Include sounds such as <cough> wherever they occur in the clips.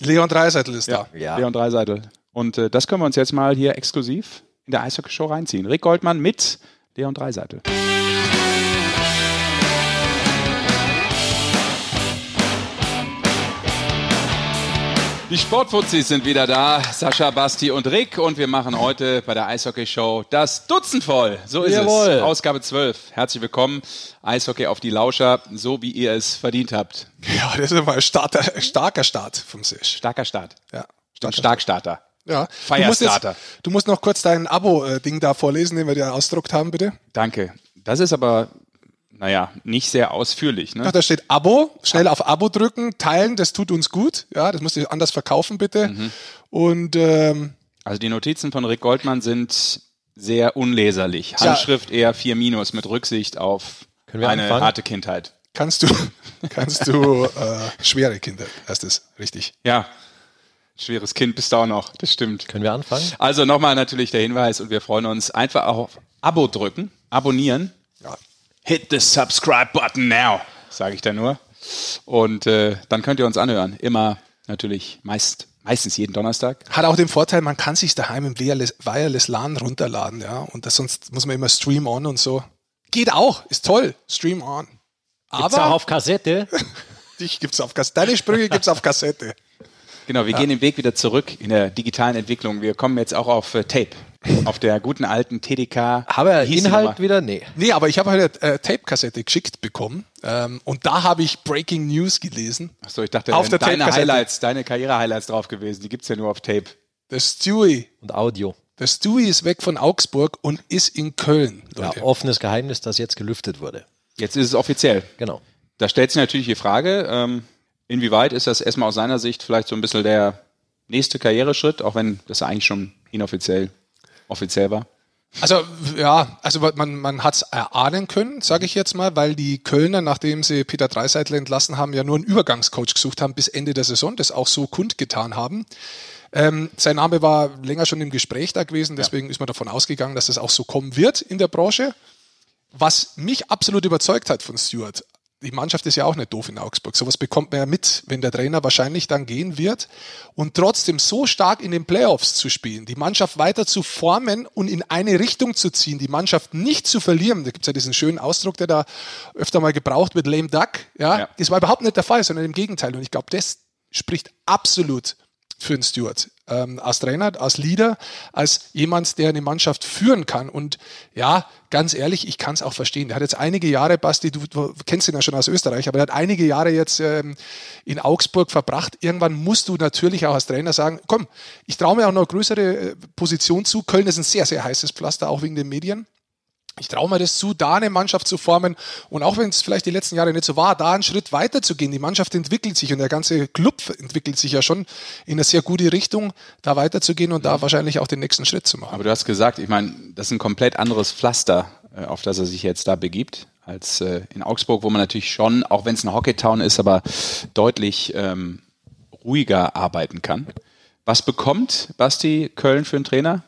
Leon Dreiseitel ist Ja, da. Ja. Leon Dreiseitel. Und äh, das können wir uns jetzt mal hier exklusiv in der Eishockey-Show reinziehen. Rick Goldmann mit Leon Dreiseitel. Die Sportfuzis sind wieder da, Sascha, Basti und Rick. Und wir machen heute bei der Eishockey-Show das Dutzend voll. So ist Jawohl. es. Ausgabe 12. Herzlich willkommen. Eishockey auf die Lauscher, so wie ihr es verdient habt. Ja, das ist mal ein starker, starker Start vom Sesh. Starker Start. Ja, Ein Starkstarter. Ja. Firestarter. Du musst, jetzt, du musst noch kurz dein Abo-Ding da vorlesen, den wir dir ausgedruckt haben, bitte. Danke. Das ist aber, naja, nicht sehr ausführlich. Ne? Ja, da steht Abo, schnell auf Abo drücken, teilen, das tut uns gut. Ja, das musst du anders verkaufen, bitte. Mhm. Und ähm, Also die Notizen von Rick Goldmann sind sehr unleserlich. Handschrift eher 4 minus mit Rücksicht auf eine anfangen? harte Kindheit. kannst du, <laughs> kannst du äh, schwere Kinder, heißt es richtig. Ja, schweres Kind bist du auch noch, das stimmt. Können wir anfangen? Also nochmal natürlich der Hinweis und wir freuen uns einfach auf Abo drücken, abonnieren. Ja. Hit the subscribe button now, sage ich da nur. Und äh, dann könnt ihr uns anhören. Immer natürlich meist, meistens jeden Donnerstag. Hat auch den Vorteil, man kann sich daheim im Wireless, Wireless LAN runterladen, ja. Und das, sonst muss man immer Stream on und so. Geht auch, ist toll, Stream on. Gibt's auch Aber auf Kassette? <laughs> dich gibt's auf Kassette. Deine Sprüche gibt's auf Kassette. Genau, wir gehen den Weg wieder zurück in der digitalen Entwicklung. Wir kommen jetzt auch auf äh, Tape, auf der guten alten TDK. Die Inhalt wieder? Nee. Nee, aber ich habe heute äh, Tape-Kassette geschickt bekommen. Ähm, und da habe ich Breaking News gelesen. Achso, ich dachte, Auf der deine. Highlights, deine Karriere-Highlights drauf gewesen. Die gibt's ja nur auf Tape. Der Stewie, Und Audio. der Stewie ist weg von Augsburg und ist in Köln, Ja, Leute. offenes Geheimnis, das jetzt gelüftet wurde. Jetzt ist es offiziell. Genau. Da stellt sich natürlich die Frage, ähm, inwieweit ist das erstmal aus seiner Sicht vielleicht so ein bisschen der nächste Karriereschritt, auch wenn das eigentlich schon inoffiziell offiziell war. Also ja, also man, man hat es erahnen können, sage ich jetzt mal, weil die Kölner, nachdem sie Peter Dreiseitel entlassen haben, ja nur einen Übergangscoach gesucht haben bis Ende der Saison, das auch so kundgetan haben. Ähm, sein Name war länger schon im Gespräch da gewesen, deswegen ist man davon ausgegangen, dass es auch so kommen wird in der Branche. Was mich absolut überzeugt hat von Stuart, die Mannschaft ist ja auch nicht doof in Augsburg. Sowas bekommt man ja mit, wenn der Trainer wahrscheinlich dann gehen wird. Und trotzdem so stark in den Playoffs zu spielen, die Mannschaft weiter zu formen und in eine Richtung zu ziehen, die Mannschaft nicht zu verlieren. Da gibt's ja diesen schönen Ausdruck, der da öfter mal gebraucht wird, lame duck. Ja, Ja. das war überhaupt nicht der Fall, sondern im Gegenteil. Und ich glaube, das spricht absolut für den Stewart. Ähm, als Trainer, als Leader, als jemand, der eine Mannschaft führen kann. Und ja, ganz ehrlich, ich kann es auch verstehen. Der hat jetzt einige Jahre, Basti, du, du kennst ihn ja schon aus Österreich, aber er hat einige Jahre jetzt ähm, in Augsburg verbracht. Irgendwann musst du natürlich auch als Trainer sagen, komm, ich traue mir auch noch größere äh, Position zu. Köln ist ein sehr, sehr heißes Pflaster, auch wegen den Medien. Ich traue mir das zu, da eine Mannschaft zu formen und auch wenn es vielleicht die letzten Jahre nicht so war, da einen Schritt weiter zu gehen. Die Mannschaft entwickelt sich und der ganze Club entwickelt sich ja schon in eine sehr gute Richtung, da weiterzugehen und da wahrscheinlich auch den nächsten Schritt zu machen. Aber du hast gesagt, ich meine, das ist ein komplett anderes Pflaster, äh, auf das er sich jetzt da begibt, als äh, in Augsburg, wo man natürlich schon, auch wenn es ein Hockeytown ist, aber deutlich ähm, ruhiger arbeiten kann. Was bekommt Basti Köln für einen Trainer?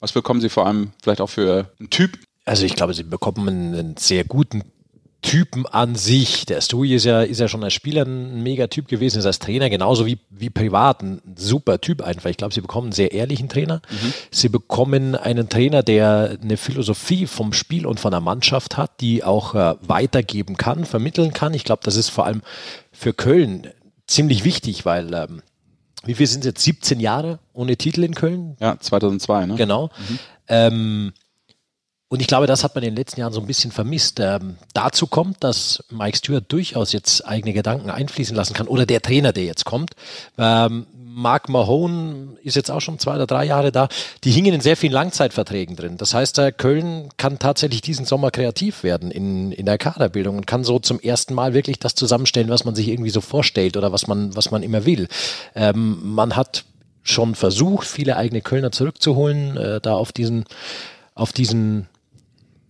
Was bekommen sie vor allem vielleicht auch für einen Typ? Also ich glaube, sie bekommen einen, einen sehr guten Typen an sich. Der Stewie ist ja, ist ja schon als Spieler ein mega Typ gewesen, ist als Trainer genauso wie, wie privat ein super Typ einfach. Ich glaube, sie bekommen einen sehr ehrlichen Trainer. Sie bekommen einen Trainer, der eine Philosophie vom Spiel und von der Mannschaft hat, die auch äh, weitergeben kann, vermitteln kann. Ich glaube, das ist vor allem für Köln ziemlich wichtig, weil ähm, wie viel sind es jetzt? 17 Jahre ohne Titel in Köln? Ja, 2002, ne? Genau. Ähm, und ich glaube, das hat man in den letzten Jahren so ein bisschen vermisst. Ähm, dazu kommt, dass Mike Stewart durchaus jetzt eigene Gedanken einfließen lassen kann oder der Trainer, der jetzt kommt. Ähm, Mark Mahone ist jetzt auch schon zwei oder drei Jahre da. Die hingen in sehr vielen Langzeitverträgen drin. Das heißt, äh, Köln kann tatsächlich diesen Sommer kreativ werden in, in der Kaderbildung und kann so zum ersten Mal wirklich das zusammenstellen, was man sich irgendwie so vorstellt oder was man, was man immer will. Ähm, man hat schon versucht, viele eigene Kölner zurückzuholen, äh, da auf diesen, auf diesen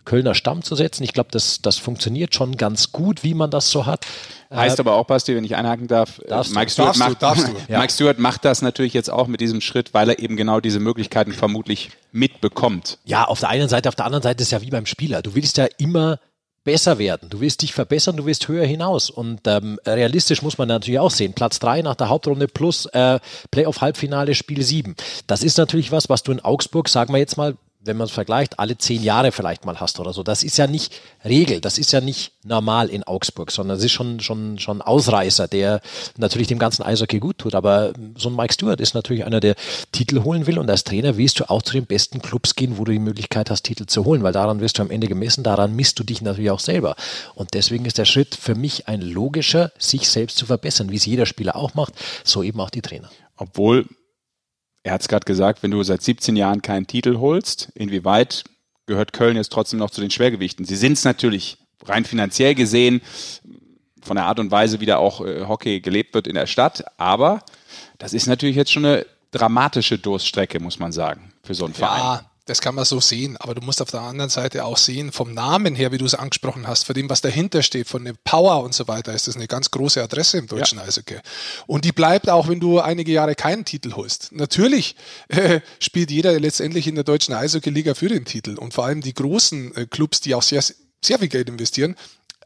Kölner Stamm zu setzen. Ich glaube, das, das funktioniert schon ganz gut, wie man das so hat. Heißt aber auch, Basti, wenn ich einhaken darf, äh, Darfst. Mike, Stewart Darfst du, macht, darfst du. <laughs> Mike Stewart macht das natürlich jetzt auch mit diesem Schritt, weil er eben genau diese Möglichkeiten vermutlich mitbekommt. Ja, auf der einen Seite, auf der anderen Seite ist ja wie beim Spieler. Du willst ja immer besser werden, du willst dich verbessern, du willst höher hinaus. Und ähm, realistisch muss man natürlich auch sehen. Platz drei nach der Hauptrunde plus äh, Playoff-Halbfinale Spiel sieben. Das ist natürlich was, was du in Augsburg, sagen wir jetzt mal, wenn man es vergleicht, alle zehn Jahre vielleicht mal hast oder so. Das ist ja nicht Regel, das ist ja nicht normal in Augsburg, sondern es ist schon, schon, schon Ausreißer, der natürlich dem ganzen Eishockey gut tut. Aber so ein Mike Stewart ist natürlich einer, der Titel holen will und als Trainer willst du auch zu den besten Clubs gehen, wo du die Möglichkeit hast, Titel zu holen, weil daran wirst du am Ende gemessen, daran misst du dich natürlich auch selber. Und deswegen ist der Schritt für mich ein logischer, sich selbst zu verbessern, wie es jeder Spieler auch macht, so eben auch die Trainer. Obwohl er hat es gerade gesagt, wenn du seit 17 Jahren keinen Titel holst, inwieweit gehört Köln jetzt trotzdem noch zu den Schwergewichten? Sie sind es natürlich rein finanziell gesehen, von der Art und Weise, wie da auch äh, Hockey gelebt wird in der Stadt, aber das ist natürlich jetzt schon eine dramatische Durststrecke, muss man sagen, für so einen Verein. Das kann man so sehen, aber du musst auf der anderen Seite auch sehen, vom Namen her, wie du es angesprochen hast, von dem, was dahinter steht, von der Power und so weiter, ist das eine ganz große Adresse im deutschen ja. Eishockey. Und die bleibt auch, wenn du einige Jahre keinen Titel holst. Natürlich äh, spielt jeder letztendlich in der deutschen Eishockey-Liga für den Titel und vor allem die großen äh, Clubs, die auch sehr, sehr viel Geld investieren,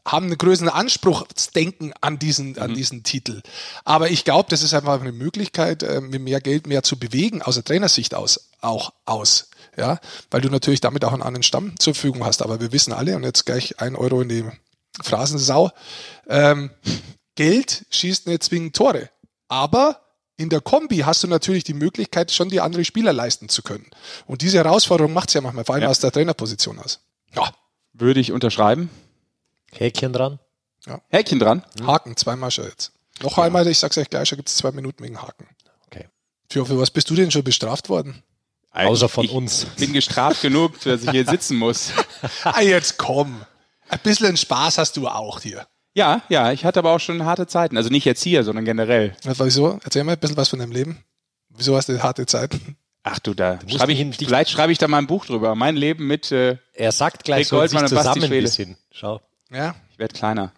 haben einen größeren Anspruchsdenken an diesen, an mhm. diesen Titel. Aber ich glaube, das ist einfach eine Möglichkeit, äh, mit mehr Geld mehr zu bewegen, aus der Trainersicht aus, auch aus ja, weil du natürlich damit auch einen anderen Stamm zur Verfügung hast. Aber wir wissen alle, und jetzt gleich ein Euro in die Phrasensau, ähm, Geld schießt nicht zwingend Tore. Aber in der Kombi hast du natürlich die Möglichkeit, schon die andere Spieler leisten zu können. Und diese Herausforderung macht es ja manchmal, vor allem ja. aus der Trainerposition aus. Ja. Würde ich unterschreiben. Häkchen dran. Ja. Häkchen dran. Haken, zweimal schon jetzt. Noch ja. einmal, ich sag's euch gleich, schon gibt es zwei Minuten wegen Haken. Okay. Für, für was bist du denn schon bestraft worden? Außer von ich uns. bin gestraft genug, dass ich hier sitzen muss. <laughs> ah, jetzt komm. Ein bisschen Spaß hast du auch hier. Ja, ja, ich hatte aber auch schon harte Zeiten. Also nicht jetzt hier, sondern generell. Wieso? Erzähl mal ein bisschen was von deinem Leben. Wieso hast du harte Zeiten? Ach du, da schreibe ich, vielleicht schreibe ich da mal ein Buch drüber. Mein Leben mit äh, Er sagt gleich so sich zusammen ein bisschen. Schau. Ja. Ich werde kleiner.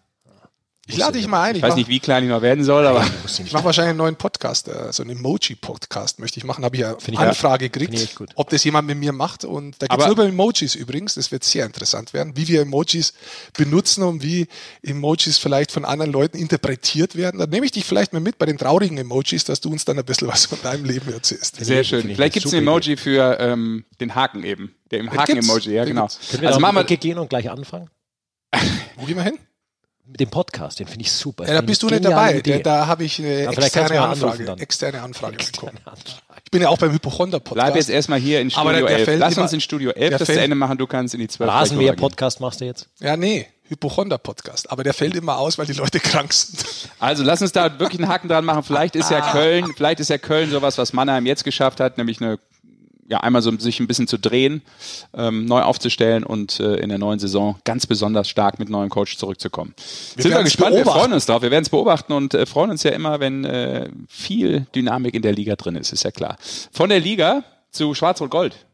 Ich lade dich mal ein. Ich, ich weiß nicht, wie klein ich noch werden soll, aber. ich mache wahrscheinlich einen neuen Podcast, äh, so einen Emoji-Podcast möchte ich machen. Habe ich ja Find Anfrage gekriegt, ob das jemand mit mir macht. Und da geht es nur über Emojis übrigens. Das wird sehr interessant werden, wie wir Emojis benutzen und wie Emojis vielleicht von anderen Leuten interpretiert werden. Da nehme ich dich vielleicht mal mit bei den traurigen Emojis, dass du uns dann ein bisschen was von deinem Leben erzählst. Sehr schön. Vielleicht gibt es ein Emoji Idee. für ähm, den Haken eben. Der im Haken-Emoji, ja, genau. Können wir also machen wir gehen und gleich anfangen? Wo gehen wir hin? Mit dem Podcast, den finde ich super. Ja, da bist du nicht dabei. Der, da habe ich eine externe Anfrage, externe Anfrage bekommen. Ich bin ja auch beim Hypochonder-Podcast. Bleib jetzt erstmal hier in Studio 11. Lass uns in Studio 11 das zu Ende machen. Du kannst in die 12 Rasenmäher-Podcast machst du jetzt? Ja, nee. Hypochonder-Podcast. Aber der fällt immer aus, weil die Leute <laughs> krank sind. Also lass uns da wirklich einen Haken dran machen. Vielleicht ist ja Köln, vielleicht ist ja Köln sowas, was Mannheim jetzt geschafft hat, nämlich eine ja, einmal so sich ein bisschen zu drehen, ähm, neu aufzustellen und äh, in der neuen Saison ganz besonders stark mit neuem Coach zurückzukommen. Wir Sind wir gespannt, beobachten. wir freuen uns drauf. Wir werden es beobachten und äh, freuen uns ja immer, wenn äh, viel Dynamik in der Liga drin ist, ist ja klar. Von der Liga zu Schwarz-Rot-Gold.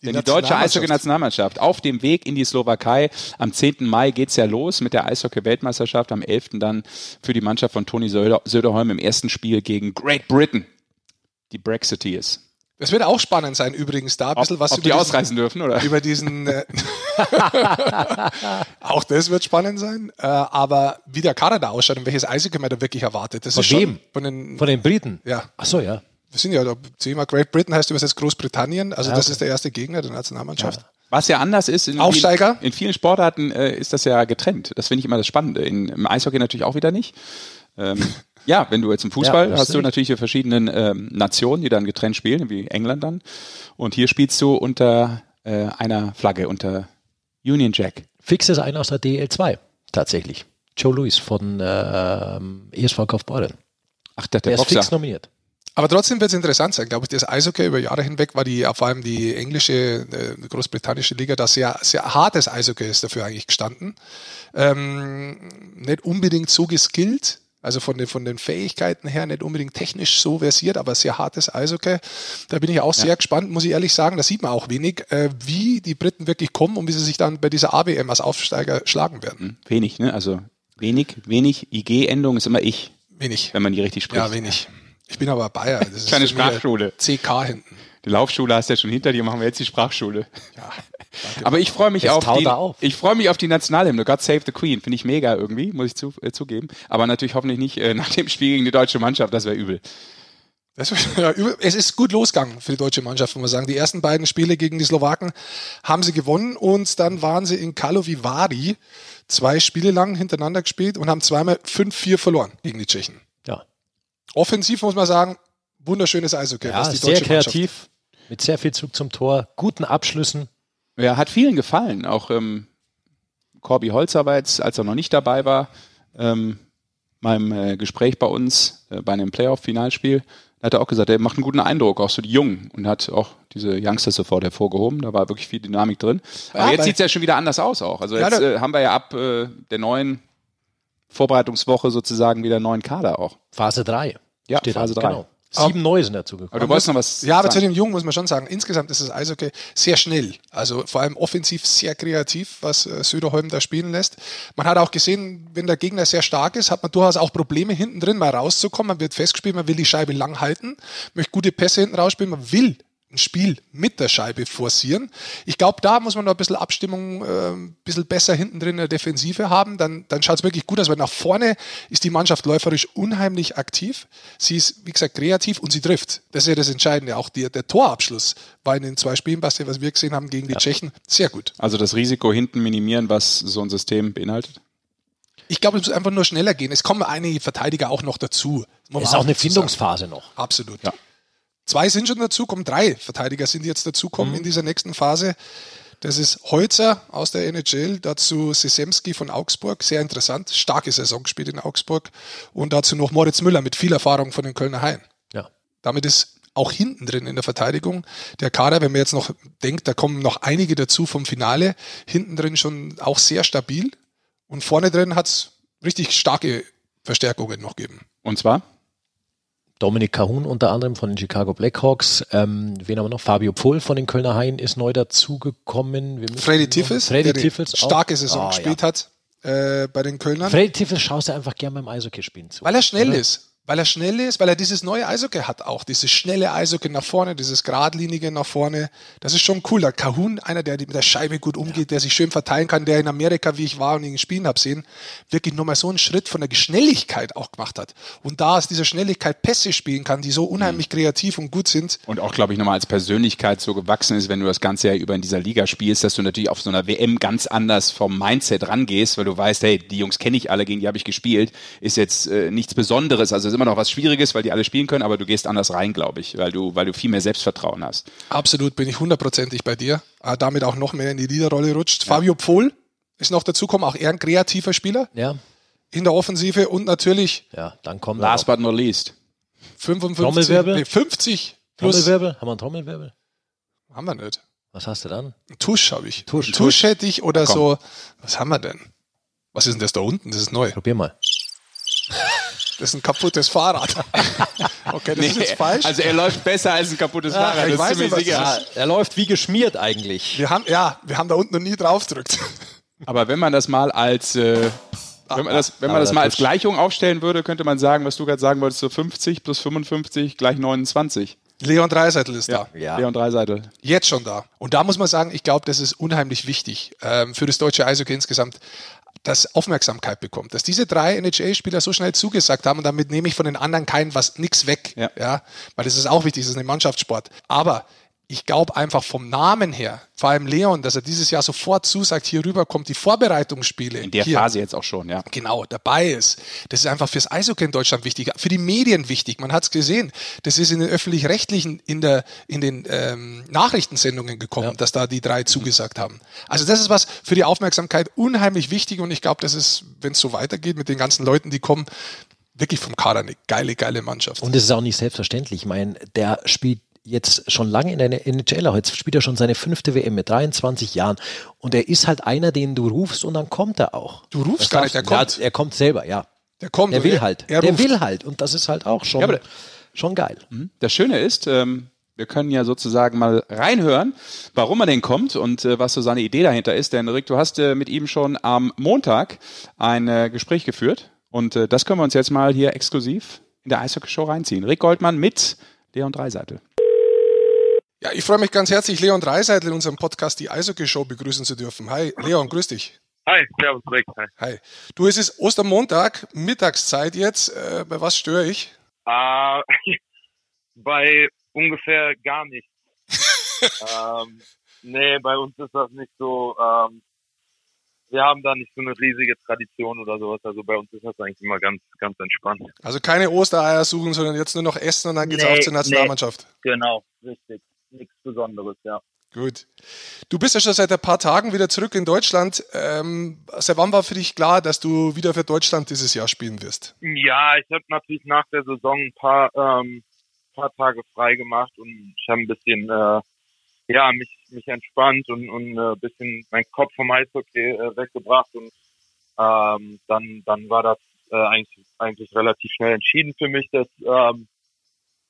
Die Denn die deutsche Eishockey-Nationalmannschaft auf dem Weg in die Slowakei. Am 10. Mai geht's ja los mit der Eishockey-Weltmeisterschaft. Am 11. dann für die Mannschaft von Toni Söder Söderholm im ersten Spiel gegen Great Britain. Die Brexiteers. Das wird auch spannend sein, übrigens, da ein bisschen ob, was ob über die diesen, ausreisen dürfen, oder? Über diesen. Äh, <laughs> auch das wird spannend sein. Äh, aber wie der Kader da ausschaut und welches Eishockey man da wirklich erwartet. Das von ist wem? Von den, von den Briten? Ja. Ach so, ja. Wir sind ja, Thema Great Britain heißt übersetzt Großbritannien. Also, ja, okay. das ist der erste Gegner der Nationalmannschaft. Ja. Was ja anders ist, in, Aufsteiger. in, in vielen Sportarten äh, ist das ja getrennt. Das finde ich immer das Spannende. In, Im Eishockey natürlich auch wieder nicht. Ähm, <laughs> ja, wenn du jetzt im Fußball ja, hast du natürlich die verschiedenen ähm, Nationen, die dann getrennt spielen, wie England dann. Und hier spielst du unter äh, einer Flagge, unter Union Jack. Fix ist einer aus der DL2, tatsächlich. Joe Louis von äh, ESV Kaufbeuren. Ach, der, der, der ist fix nominiert. Aber trotzdem wird es interessant sein, glaube ich. Das Eishockey über Jahre hinweg war die, vor allem die englische, äh, großbritannische Liga, da sehr, sehr hartes Eishockey ist dafür eigentlich gestanden. Ähm, nicht unbedingt so geskillt, also von den, von den Fähigkeiten her nicht unbedingt technisch so versiert, aber sehr hartes Eishockey. Da bin ich auch ja. sehr gespannt, muss ich ehrlich sagen. Da sieht man auch wenig, äh, wie die Briten wirklich kommen und wie sie sich dann bei dieser AWM als Aufsteiger schlagen werden. Hm, wenig, ne? Also wenig, wenig. IG-Endung ist immer ich. Wenig. Wenn man die richtig spricht. Ja, wenig. Ich bin aber Bayer. Das ist Kleine Sprachschule. CK hinten. Die Laufschule hast du ja schon hinter dir, machen wir jetzt die Sprachschule. Ja. Aber ich freue mich auf die, auf. ich freue mich auf die Nationalhymne. God Save the Queen. Finde ich mega irgendwie, muss ich zu, äh, zugeben. Aber natürlich hoffentlich nicht äh, <laughs> nach dem Spiel gegen die deutsche Mannschaft. Das wäre übel. Das, <laughs> ja, es ist gut losgegangen für die deutsche Mannschaft, muss man sagen. Die ersten beiden Spiele gegen die Slowaken haben sie gewonnen und dann waren sie in Karlovy Vary zwei Spiele lang hintereinander gespielt und haben zweimal 5-4 verloren gegen die Tschechen. Ja, Offensiv muss man sagen, wunderschönes Eishockey. ja was die sehr deutsche Mannschaft- kreativ, mit sehr viel Zug zum Tor, guten Abschlüssen. Ja, hat vielen gefallen. Auch ähm, Corby jetzt, als er noch nicht dabei war, ähm, meinem äh, Gespräch bei uns äh, bei einem Playoff-Finalspiel, da hat er auch gesagt, er macht einen guten Eindruck, auch so die Jungen und hat auch diese Youngsters sofort hervorgehoben. Da war wirklich viel Dynamik drin. Aber Ja, jetzt sieht es ja schon wieder anders aus auch. Also jetzt äh, haben wir ja ab äh, der neuen Vorbereitungswoche sozusagen wieder einen neuen Kader auch. Phase 3. Ja, steht Phase an, drei. Genau. Sieben Neue sind dazu gekommen. Aber du wolltest noch was Ja, aber zu sagen. den Jungen muss man schon sagen, insgesamt ist das Eishockey sehr schnell. Also vor allem offensiv sehr kreativ, was äh, Söderholm da spielen lässt. Man hat auch gesehen, wenn der Gegner sehr stark ist, hat man durchaus auch Probleme, hinten drin mal rauszukommen. Man wird festgespielt, man will die Scheibe lang halten, möchte gute Pässe hinten rausspielen, man will ein Spiel mit der Scheibe forcieren. Ich glaube, da muss man noch ein bisschen Abstimmung, äh, ein bisschen besser hinten drin in der Defensive haben. Dann, dann schaut es wirklich gut aus, weil nach vorne ist die Mannschaft läuferisch unheimlich aktiv. Sie ist, wie gesagt, kreativ und sie trifft. Das ist ja das Entscheidende. Auch die, der Torabschluss war in den zwei Spielen, Basti, was wir gesehen haben gegen die Tschechen, sehr gut. Also das Risiko hinten minimieren, was so ein System beinhaltet? Ich glaube, es muss einfach nur schneller gehen. Es kommen einige Verteidiger auch noch dazu. Muss ist auch eine. Findungsphase noch. Absolut. Ja. Zwei sind schon dazu, kommen drei Verteidiger sind jetzt dazukommen in dieser nächsten Phase. Das ist Holzer aus der NHL, dazu Sesemski von Augsburg, sehr interessant, starke Saison gespielt in Augsburg und dazu noch Moritz Müller mit viel Erfahrung von den Kölner Haien. Ja. Damit ist auch hinten drin in der Verteidigung der Kader, wenn man jetzt noch denkt, da kommen noch einige dazu vom Finale, hinten drin schon auch sehr stabil und vorne drin hat es richtig starke Verstärkungen noch gegeben. Und zwar? Dominik Cahun unter anderem von den Chicago Blackhawks. Ähm, wen haben wir noch? Fabio Pfull von den Kölner Haien ist neu dazugekommen. Freddy Tiffels, Freddy der Tiffels auch. starke Saison Ah, gespielt ja. hat äh, bei den Kölnern. Freddy Tiffels schaust du einfach gerne beim Eishockey spielen zu. Weil er schnell Oder? ist. Weil er schnell ist, weil er dieses neue Eishockey hat auch. Dieses schnelle Eishockey nach vorne, dieses geradlinige nach vorne. Das ist schon cool. Der Kahun, einer, der mit der Scheibe gut umgeht, der sich schön verteilen kann, der in Amerika, wie ich war und ihn spielen habe sehen, wirklich nochmal so einen Schritt von der Geschnelligkeit auch gemacht hat. Und da aus dieser Schnelligkeit Pässe spielen kann, die so unheimlich kreativ und gut sind. Und auch, glaube ich, nochmal als Persönlichkeit so gewachsen ist, wenn du das ganze Jahr über in dieser Liga spielst, dass du natürlich auf so einer WM ganz anders vom Mindset rangehst, weil du weißt, hey, die Jungs kenne ich alle, gegen die habe ich gespielt, ist jetzt äh, nichts Besonderes. Also immer noch was Schwieriges, weil die alle spielen können, aber du gehst anders rein, glaube ich, weil du, weil du viel mehr Selbstvertrauen hast. Absolut bin ich hundertprozentig bei dir. Äh, damit auch noch mehr in die Leaderrolle rutscht. Fabio Pfohl ist noch dazugekommen, auch er ein kreativer Spieler Ja, in der Offensive und natürlich ja, dann kommt Last but not least. 55, Trommelwirbel? nee, 50 plus Trommelwirbel. Haben wir einen Trommelwirbel? haben wir nicht. Was hast du dann? Ein Tusch habe ich. Tusch. Ein Tusch hätte ich oder Komm. so. Was haben wir denn? Was ist denn das da unten? Das ist neu. Probier mal. Das ist ein kaputtes Fahrrad. <laughs> Okay, das ist jetzt falsch. Also er läuft besser als ein kaputtes Ja, Fahrrad, ich das weiß nicht, was sicher. das er läuft wie geschmiert eigentlich. wir haben, ja, wir haben da unten noch nie drauf gedrückt. Aber wenn man das mal als äh, wenn man das, wenn man das mal als Gleichung aufstellen würde, könnte man sagen, was du gerade sagen wolltest, so 50 plus 55 gleich 29. Leon Dreiseitel ist da. Ja. Leon Dreiseitel. Jetzt schon da. Und da muss man sagen, ich glaube, das ist unheimlich wichtig ähm, für das deutsche Eishockey insgesamt, dass Aufmerksamkeit bekommt. Dass diese drei NHL-Spieler so schnell zugesagt haben und damit nehme ich von den anderen keinen was nix weg. Ja. ja. Weil das ist auch wichtig, das ist ein Mannschaftssport. Aber ich glaube einfach vom Namen her, vor allem Leon, dass er dieses Jahr sofort zusagt, hier rüber kommt die Vorbereitungsspiele. In der hier, Phase jetzt auch schon, ja. genau dabei ist. Das ist einfach fürs Eishockey in Deutschland wichtig, für die Medien wichtig. Man hat es gesehen. Das ist in den öffentlich-rechtlichen, in, der, in den ähm, Nachrichtensendungen gekommen, dass da die drei zugesagt haben. Also das ist was für die Aufmerksamkeit unheimlich wichtig und ich glaube, das ist, wenn es so weitergeht mit den ganzen Leuten, die kommen, wirklich vom Kader eine geile, geile Mannschaft. Und es ist auch nicht selbstverständlich. Ich meine, der spielt jetzt schon lange in der NHL, jetzt spielt er schon seine fünfte WM mit 23 Jahren und er ist halt einer, den du rufst und dann kommt er auch. Du rufst Das gar nicht, der kommt. Ja, er kommt selber, ja. Der kommt. Der will er- halt. Er der will halt und das ist halt auch schon, Ja, aber- schon geil. Das Schöne ist, ähm, wir können ja sozusagen mal reinhören, warum er denn kommt und äh, was so seine Idee dahinter ist. Denn Rick, du hast äh, mit ihm schon am Montag ein äh, Gespräch geführt und äh, das können wir uns jetzt mal hier exklusiv in der Eishockey-Show reinziehen. Rick Goldmann mit Leon Dreiseitel. Ja, ich freue mich ganz herzlich, Leon Dreiseitel in unserem Podcast die Eishockey Show begrüßen zu dürfen. Hi, Leon, grüß dich. Hi, servus, Rick. Hi. Hi. Du, es ist Ostermontag, Mittagszeit jetzt. Äh, bei was störe ich? Uh, <laughs> bei ungefähr gar nichts. <laughs> ähm, nee, bei uns ist das nicht so. Ähm, wir haben da nicht so eine riesige Tradition oder sowas. Also bei uns ist das eigentlich immer ganz, ganz entspannt. Also keine Ostereier suchen, sondern jetzt nur noch essen und dann geht's nee, auch zur Nationalmannschaft. Nee, genau, richtig. Nichts Besonderes, ja. Gut. Du bist ja schon seit ein paar Tagen wieder zurück in Deutschland. Ähm, seit wann war für dich klar, dass du wieder für Deutschland dieses Jahr spielen wirst? Ja, ich habe natürlich nach der Saison ein paar, ähm, paar Tage frei gemacht und ich habe ein bisschen äh, ja, mich, mich entspannt und, und äh, bisschen meinen Kopf vom Eishockey äh, weggebracht und ähm, dann, dann war das äh, eigentlich, eigentlich relativ schnell entschieden für mich, dass, ähm,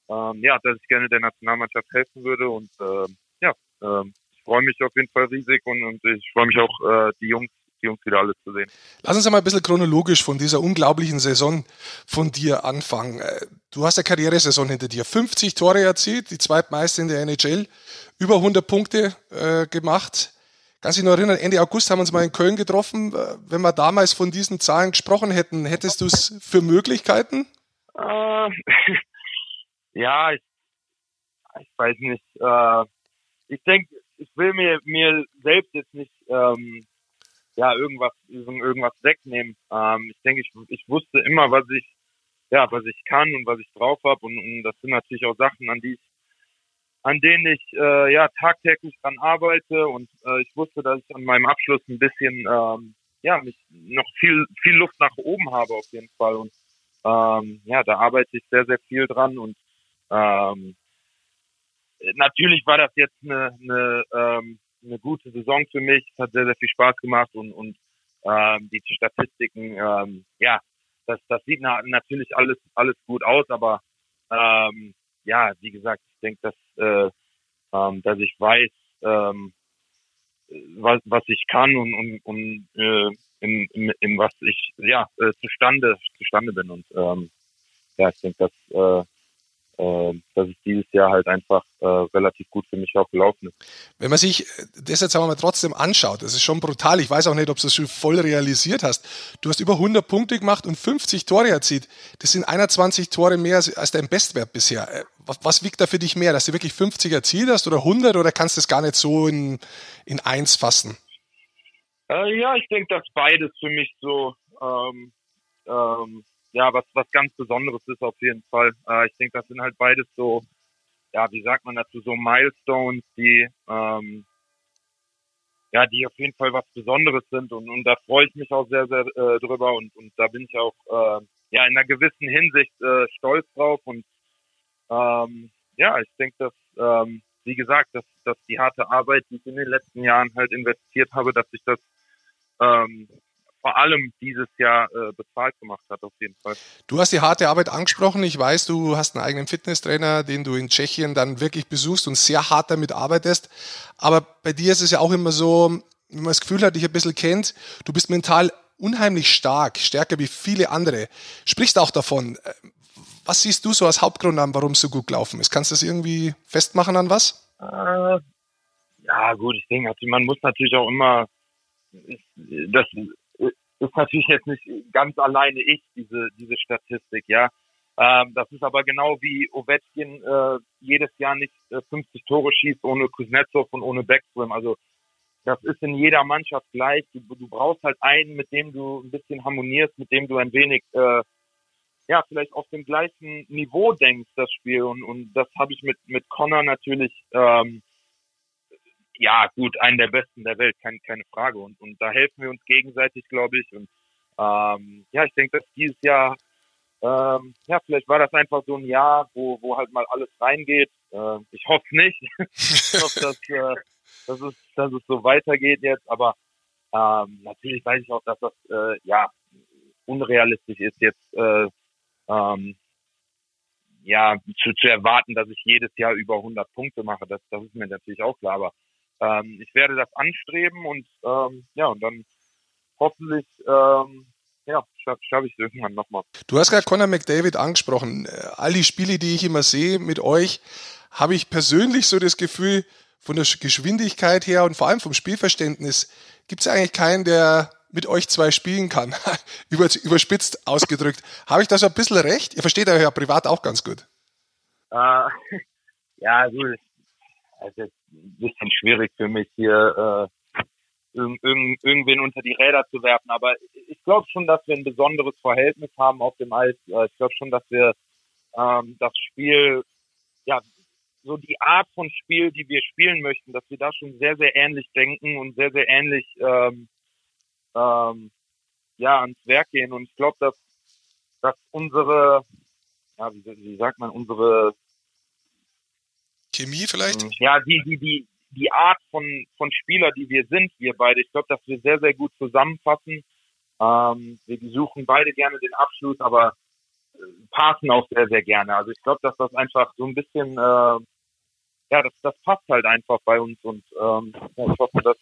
ähm, ja, dass ich gerne der Nationalmannschaft helfen würde und äh, ja, äh, ich freue mich auf jeden Fall riesig und, und ich freue mich auch, äh, die Jungs die Jungs wieder alle zu sehen. Lass uns einmal ein bisschen chronologisch von dieser unglaublichen Saison von dir anfangen. Äh, du hast eine Karrieresaison hinter dir. 50 Tore erzielt, die zweitmeiste in der NHL, über 100 Punkte äh, gemacht. Kannst dich noch erinnern, Ende August haben wir uns mal in Köln getroffen. Äh, wenn wir damals von diesen Zahlen gesprochen hätten, hättest du es für Möglichkeiten? Äh, <laughs> ja, ich, ich weiß nicht. Äh, ich denke, ich will mir, mir selbst jetzt nicht ähm, ja, irgendwas, irgendwas wegnehmen. Ähm, ich denke, ich, ich wusste immer, was ich, ja, was ich kann und was ich drauf habe und, und das sind natürlich auch Sachen, an die ich, an denen ich äh, ja tagtäglich dran arbeite und äh, ich wusste, dass ich an meinem Abschluss ein bisschen ähm, ja mich noch viel viel Luft nach oben habe auf jeden Fall und ähm, ja da arbeite ich sehr sehr viel dran und ähm, natürlich war das jetzt eine, eine ähm, eine gute Saison für mich. Es hat sehr, sehr viel Spaß gemacht und, und ähm, die Statistiken, ähm, ja, das, das sieht na, natürlich alles, alles gut aus, aber ähm, ja, wie gesagt, ich denke, dass, äh, ähm, dass ich weiß, ähm, was, was ich kann und, und, und äh, in, in, in was ich ja äh, zustande zustande bin und ähm, ja, ich denke, dass äh, äh, dass es dieses Jahr halt einfach äh, relativ gut für mich auch gelaufen ist. Wenn man sich das jetzt aber mal trotzdem anschaut, das ist schon brutal. Ich weiß auch nicht, ob du das schon voll realisiert hast. Du hast über 100 Punkte gemacht und 50 Tore erzielt. Das sind 21 Tore mehr als, als dein Bestwert bisher. Äh, was, was, wiegt da für dich mehr, dass du wirklich 50 erzielt hast oder 100 oder kannst du das gar nicht so in, in eins fassen? Äh, ja, ich denke, dass beides für mich so ähm, ähm, ja, was, was ganz Besonderes ist auf jeden Fall. Äh, ich denke, das sind halt beides so, ja, wie sagt man dazu, so Milestones, die, ähm, ja, die auf jeden Fall was Besonderes sind und, und da freue ich mich auch sehr, sehr äh, drüber und, und da bin ich auch, äh, ja, in einer gewissen Hinsicht äh, stolz drauf und, ähm, ja, ich denke, dass, ähm, wie gesagt, dass, dass die harte Arbeit, die ich in den letzten Jahren halt investiert habe, dass ich das ähm, vor allem dieses Jahr äh, bezahlt gemacht hat, auf jeden Fall. Du hast die harte Arbeit angesprochen. Ich weiß, du hast einen eigenen Fitnesstrainer, den du in Tschechien dann wirklich besuchst und sehr hart damit arbeitest. Aber bei dir ist es ja auch immer so, wenn man das Gefühl hat, dich ein bisschen kennt, du bist mental unheimlich stark, stärker wie viele andere. Sprichst auch davon. Was siehst du so als Hauptgrund an, warum es so gut gelaufen ist? Kannst du das irgendwie festmachen an was? Äh, ja, gut, ich denke, also man muss natürlich auch immer das ist natürlich jetzt nicht ganz alleine ich, diese, diese Statistik, ja. Ähm, das ist aber genau wie Ovechkin äh, jedes Jahr nicht äh, 50 Tore schießt ohne Kuznetsov und ohne Backstream. Also das ist in jeder Mannschaft gleich. Du, du brauchst halt einen, mit dem du ein bisschen harmonierst, mit dem du ein wenig äh, ja vielleicht auf dem gleichen Niveau denkst das Spiel und und das habe ich mit mit Connor natürlich ähm, ja, gut, einen der besten der Welt, keine, keine Frage. Und, und da helfen wir uns gegenseitig, glaube ich. Und ähm, ja, ich denke, dass dieses Jahr, ähm, ja, vielleicht war das einfach so ein Jahr, wo, wo halt mal alles reingeht. Äh, ich hoffe nicht. <laughs> ich hoffe, dass, äh, dass, es, dass es so weitergeht jetzt. Aber ähm, natürlich weiß ich auch, dass das äh, ja unrealistisch ist, jetzt äh, ähm, ja zu, zu erwarten, dass ich jedes Jahr über 100 Punkte mache. Das, das ist mir natürlich auch klar. Aber ähm, ich werde das anstreben und ähm, ja, und dann hoffentlich ähm, ja, schaffe schaff ich es irgendwann nochmal. Du hast gerade Conor McDavid angesprochen. All die Spiele, die ich immer sehe mit euch, habe ich persönlich so das Gefühl, von der Geschwindigkeit her und vor allem vom Spielverständnis gibt es eigentlich keinen, der mit euch zwei spielen kann. <laughs> Überspitzt ausgedrückt. Habe ich da so ein bisschen recht? Ihr versteht euch ja privat auch ganz gut. Äh, <laughs> ja, gut. Also ein bisschen schwierig für mich hier äh, irg irg irgendwen unter die Räder zu werfen. Aber ich glaube schon, dass wir ein besonderes Verhältnis haben auf dem Eis. Äh, ich glaube schon, dass wir ähm, das Spiel, ja, so die Art von Spiel, die wir spielen möchten, dass wir da schon sehr, sehr ähnlich denken und sehr, sehr ähnlich ähm, ähm, ja, ans Werk gehen. Und ich glaube, dass, dass unsere, ja, wie, wie sagt man, unsere Chemie vielleicht? Ähm, ja, die, die, die, die Art von, von Spieler, die wir sind, wir beide, ich glaube, dass wir sehr, sehr gut zusammenfassen. Ähm, wir suchen beide gerne den Abschluss, aber äh, passen auch sehr, sehr gerne. Also ich glaube, dass das einfach so ein bisschen, äh, ja, das, das passt halt einfach bei uns und ähm, ich hoffe, dass,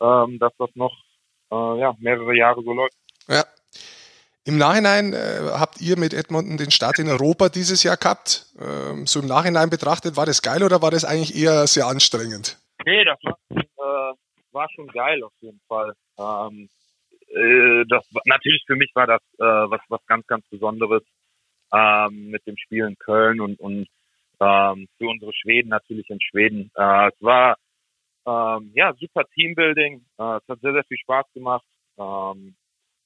ähm, dass das noch äh, ja, mehrere Jahre so läuft. Ja. Im Nachhinein äh, habt ihr mit Edmonton den Start in Europa dieses Jahr gehabt. Ähm, so im Nachhinein betrachtet, war das geil oder war das eigentlich eher sehr anstrengend? Nee, das war, äh, war schon geil auf jeden Fall. Ähm, äh, das natürlich für mich war das äh, was was ganz ganz Besonderes ähm, mit dem Spiel in Köln und und ähm, für unsere Schweden natürlich in Schweden. Äh, es war ähm, ja, super Teambuilding. Äh, es hat sehr, sehr viel Spaß gemacht. Ähm,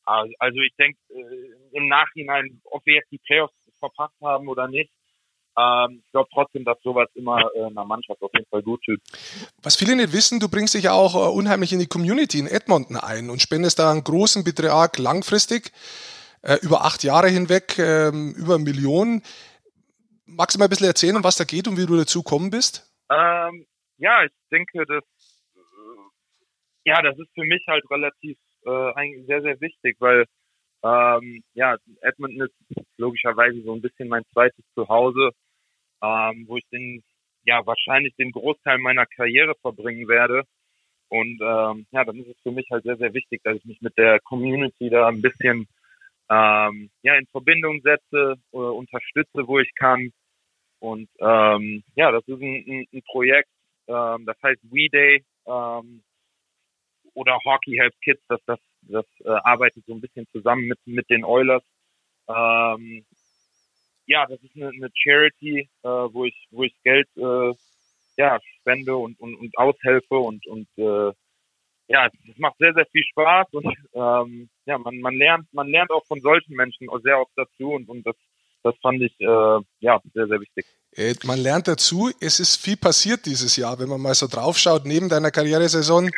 also ich denke äh, im Nachhinein, ob wir jetzt die Playoffs verpasst haben oder nicht, ähm, ich glaube trotzdem, dass sowas immer äh, einer Mannschaft auf jeden Fall gut tut. Was viele nicht wissen, du bringst dich ja auch äh, unheimlich in die Community in Edmonton ein und spendest da einen großen Betrag langfristig, äh, über acht Jahre hinweg, ähm, über Millionen. Magst du mal ein bisschen erzählen, um was da geht und wie du dazu gekommen bist? Ähm, ja, ich denke, dass äh, ja, das ist für mich halt relativ äh, eigentlich sehr, sehr wichtig, weil ähm, ja, Edmonton ist logischerweise so ein bisschen mein zweites Zuhause, ähm, wo ich den ja wahrscheinlich den Großteil meiner Karriere verbringen werde. Und ähm, ja, dann ist es für mich halt sehr, sehr wichtig, dass ich mich mit der Community da ein bisschen ähm, ja in Verbindung setze, äh, unterstütze, wo ich kann. Und ähm, ja, das ist ein, ein, ein Projekt, ähm, das heißt We Day ähm, oder Hockey Help Kids, das, das, das äh, arbeitet so ein bisschen zusammen mit, mit den Oilers. Ähm, ja, das ist eine, eine Charity, äh, wo ich, wo ich Geld äh, ja, spende und, und, und aushelfe und, und äh, ja, es macht sehr, sehr viel Spaß und ähm, ja, man, man lernt, man lernt auch von solchen Menschen sehr oft dazu und, und das das fand ich äh, ja sehr, sehr wichtig. Äh, man lernt dazu, es ist viel passiert dieses Jahr, wenn man mal so draufschaut, neben deiner Karrieresaison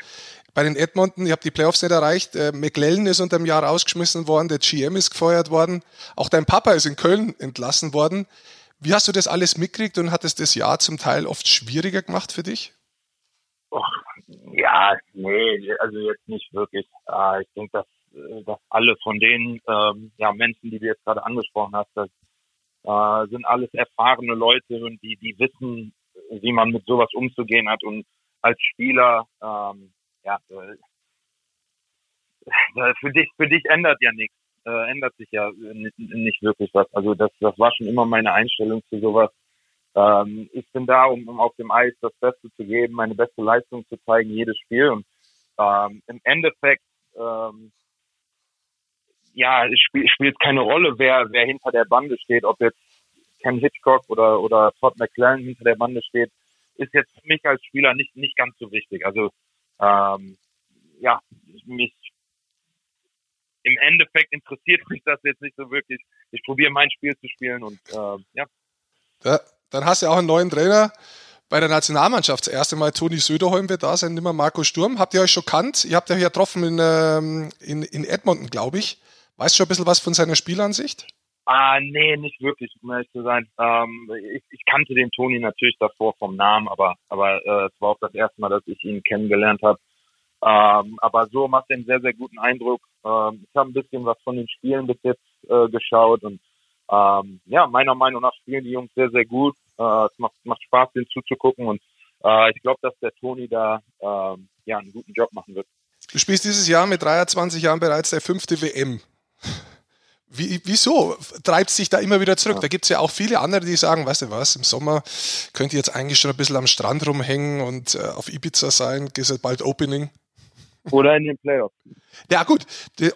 bei den Edmonton, ihr habt die Playoffs nicht erreicht, äh, McLellan ist unter dem Jahr rausgeschmissen worden, der GM ist gefeuert worden, auch dein Papa ist in Köln entlassen worden. Wie hast du das alles mitgekriegt und hat es das Jahr zum Teil oft schwieriger gemacht für dich? Oh, ja, nee, also jetzt nicht wirklich. Äh, ich denke, dass, äh, dass alle von den ähm, ja, Menschen, die du jetzt gerade angesprochen hast, dass äh, sind alles erfahrene Leute und die, die wissen, wie man mit sowas umzugehen hat. Und als Spieler, ähm, ja, <laughs> für dich, für dich ändert ja nichts, äh, ändert sich ja nicht, wirklich was. Also das, das war schon immer meine Einstellung zu sowas. Ähm, ich bin da, um, um auf dem Eis das Beste zu geben, meine beste Leistung zu zeigen, jedes Spiel. Und ähm, im Endeffekt ähm, ja, es spielt, keine Rolle, wer, wer hinter der Bande steht, ob jetzt Ken Hitchcock oder, oder Todd McLaren hinter der Bande steht, ist jetzt für mich als Spieler nicht, nicht ganz so wichtig. Also, ähm, ja, mich, im Endeffekt interessiert mich das jetzt nicht so wirklich. Ich probiere mein Spiel zu spielen und, äh, ja. ja. Dann hast du ja auch einen neuen Trainer bei der Nationalmannschaft. Das erste Mal Toni Söderholm wird da sein, nimmer Marco Sturm. Habt ihr euch schon kannt? Ihr habt ja hier getroffen in, ähm, in, in Edmonton, glaube ich. Weißt du schon ein bisschen was von seiner Spielansicht? Ah, nee, nicht wirklich, um ehrlich zu sein. Ähm, ich, ich kannte den Toni natürlich davor vom Namen, aber, aber äh, es war auch das erste Mal, dass ich ihn kennengelernt habe. Ähm, aber so macht er einen sehr, sehr guten Eindruck. Ähm, ich habe ein bisschen was von den Spielen bis jetzt äh, geschaut und ähm, ja, meiner Meinung nach spielen die Jungs sehr, sehr gut. Äh, es macht, macht Spaß, denen zuzugucken und äh, ich glaube, dass der Toni da äh, ja einen guten Job machen wird. Du spielst dieses Jahr mit 23 Jahren bereits der fünfte WM. Wie, wieso treibt es sich da immer wieder zurück? Ja. Da gibt es ja auch viele andere, die sagen, weißt du was, im Sommer könnt ihr jetzt eigentlich schon ein bisschen am Strand rumhängen und äh, auf Ibiza sein, geht ja bald Opening. Oder in den Playoffs. Ja gut,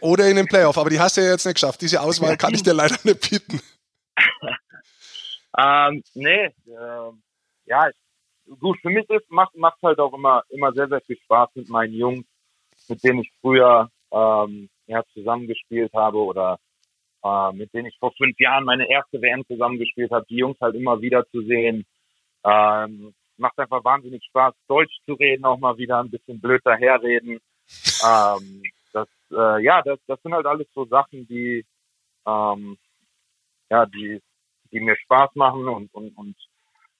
oder in den Playoffs, aber die hast du ja jetzt nicht geschafft. Diese Auswahl kann ich dir leider nicht bieten. <laughs> ähm, nee, äh, ja, gut, für mich ist, macht, macht halt auch immer, immer sehr, sehr viel Spaß mit meinen Jungs, mit denen ich früher ähm, ja, zusammengespielt habe oder äh, mit denen ich vor fünf Jahren meine erste WM zusammengespielt habe, die Jungs halt immer wieder zu sehen. Ähm, macht einfach wahnsinnig Spaß, Deutsch zu reden, auch mal wieder ein bisschen blöd daherreden. <laughs> ähm, das, äh, ja, das, das sind halt alles so Sachen, die, ähm, ja, die, die mir Spaß machen und, und, und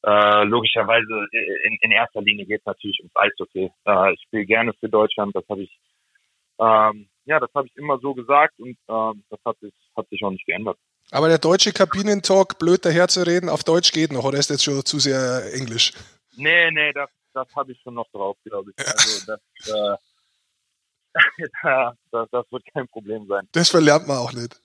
äh, logischerweise in, in erster Linie geht es natürlich ums Eishockey. Äh, ich spiele gerne für Deutschland, das habe ich ähm, ja, das habe ich immer so gesagt und ähm, das hat sich, hat sich auch nicht geändert. Aber der deutsche Kabinentalk, blöd daherzureden, auf Deutsch geht noch, oder ist jetzt schon zu sehr Englisch? Nee, nee, das, das habe ich schon noch drauf, glaube ich. Ja. Also <laughs> das, äh, <laughs> das, das, wird kein Problem sein. Das verlernt man auch nicht.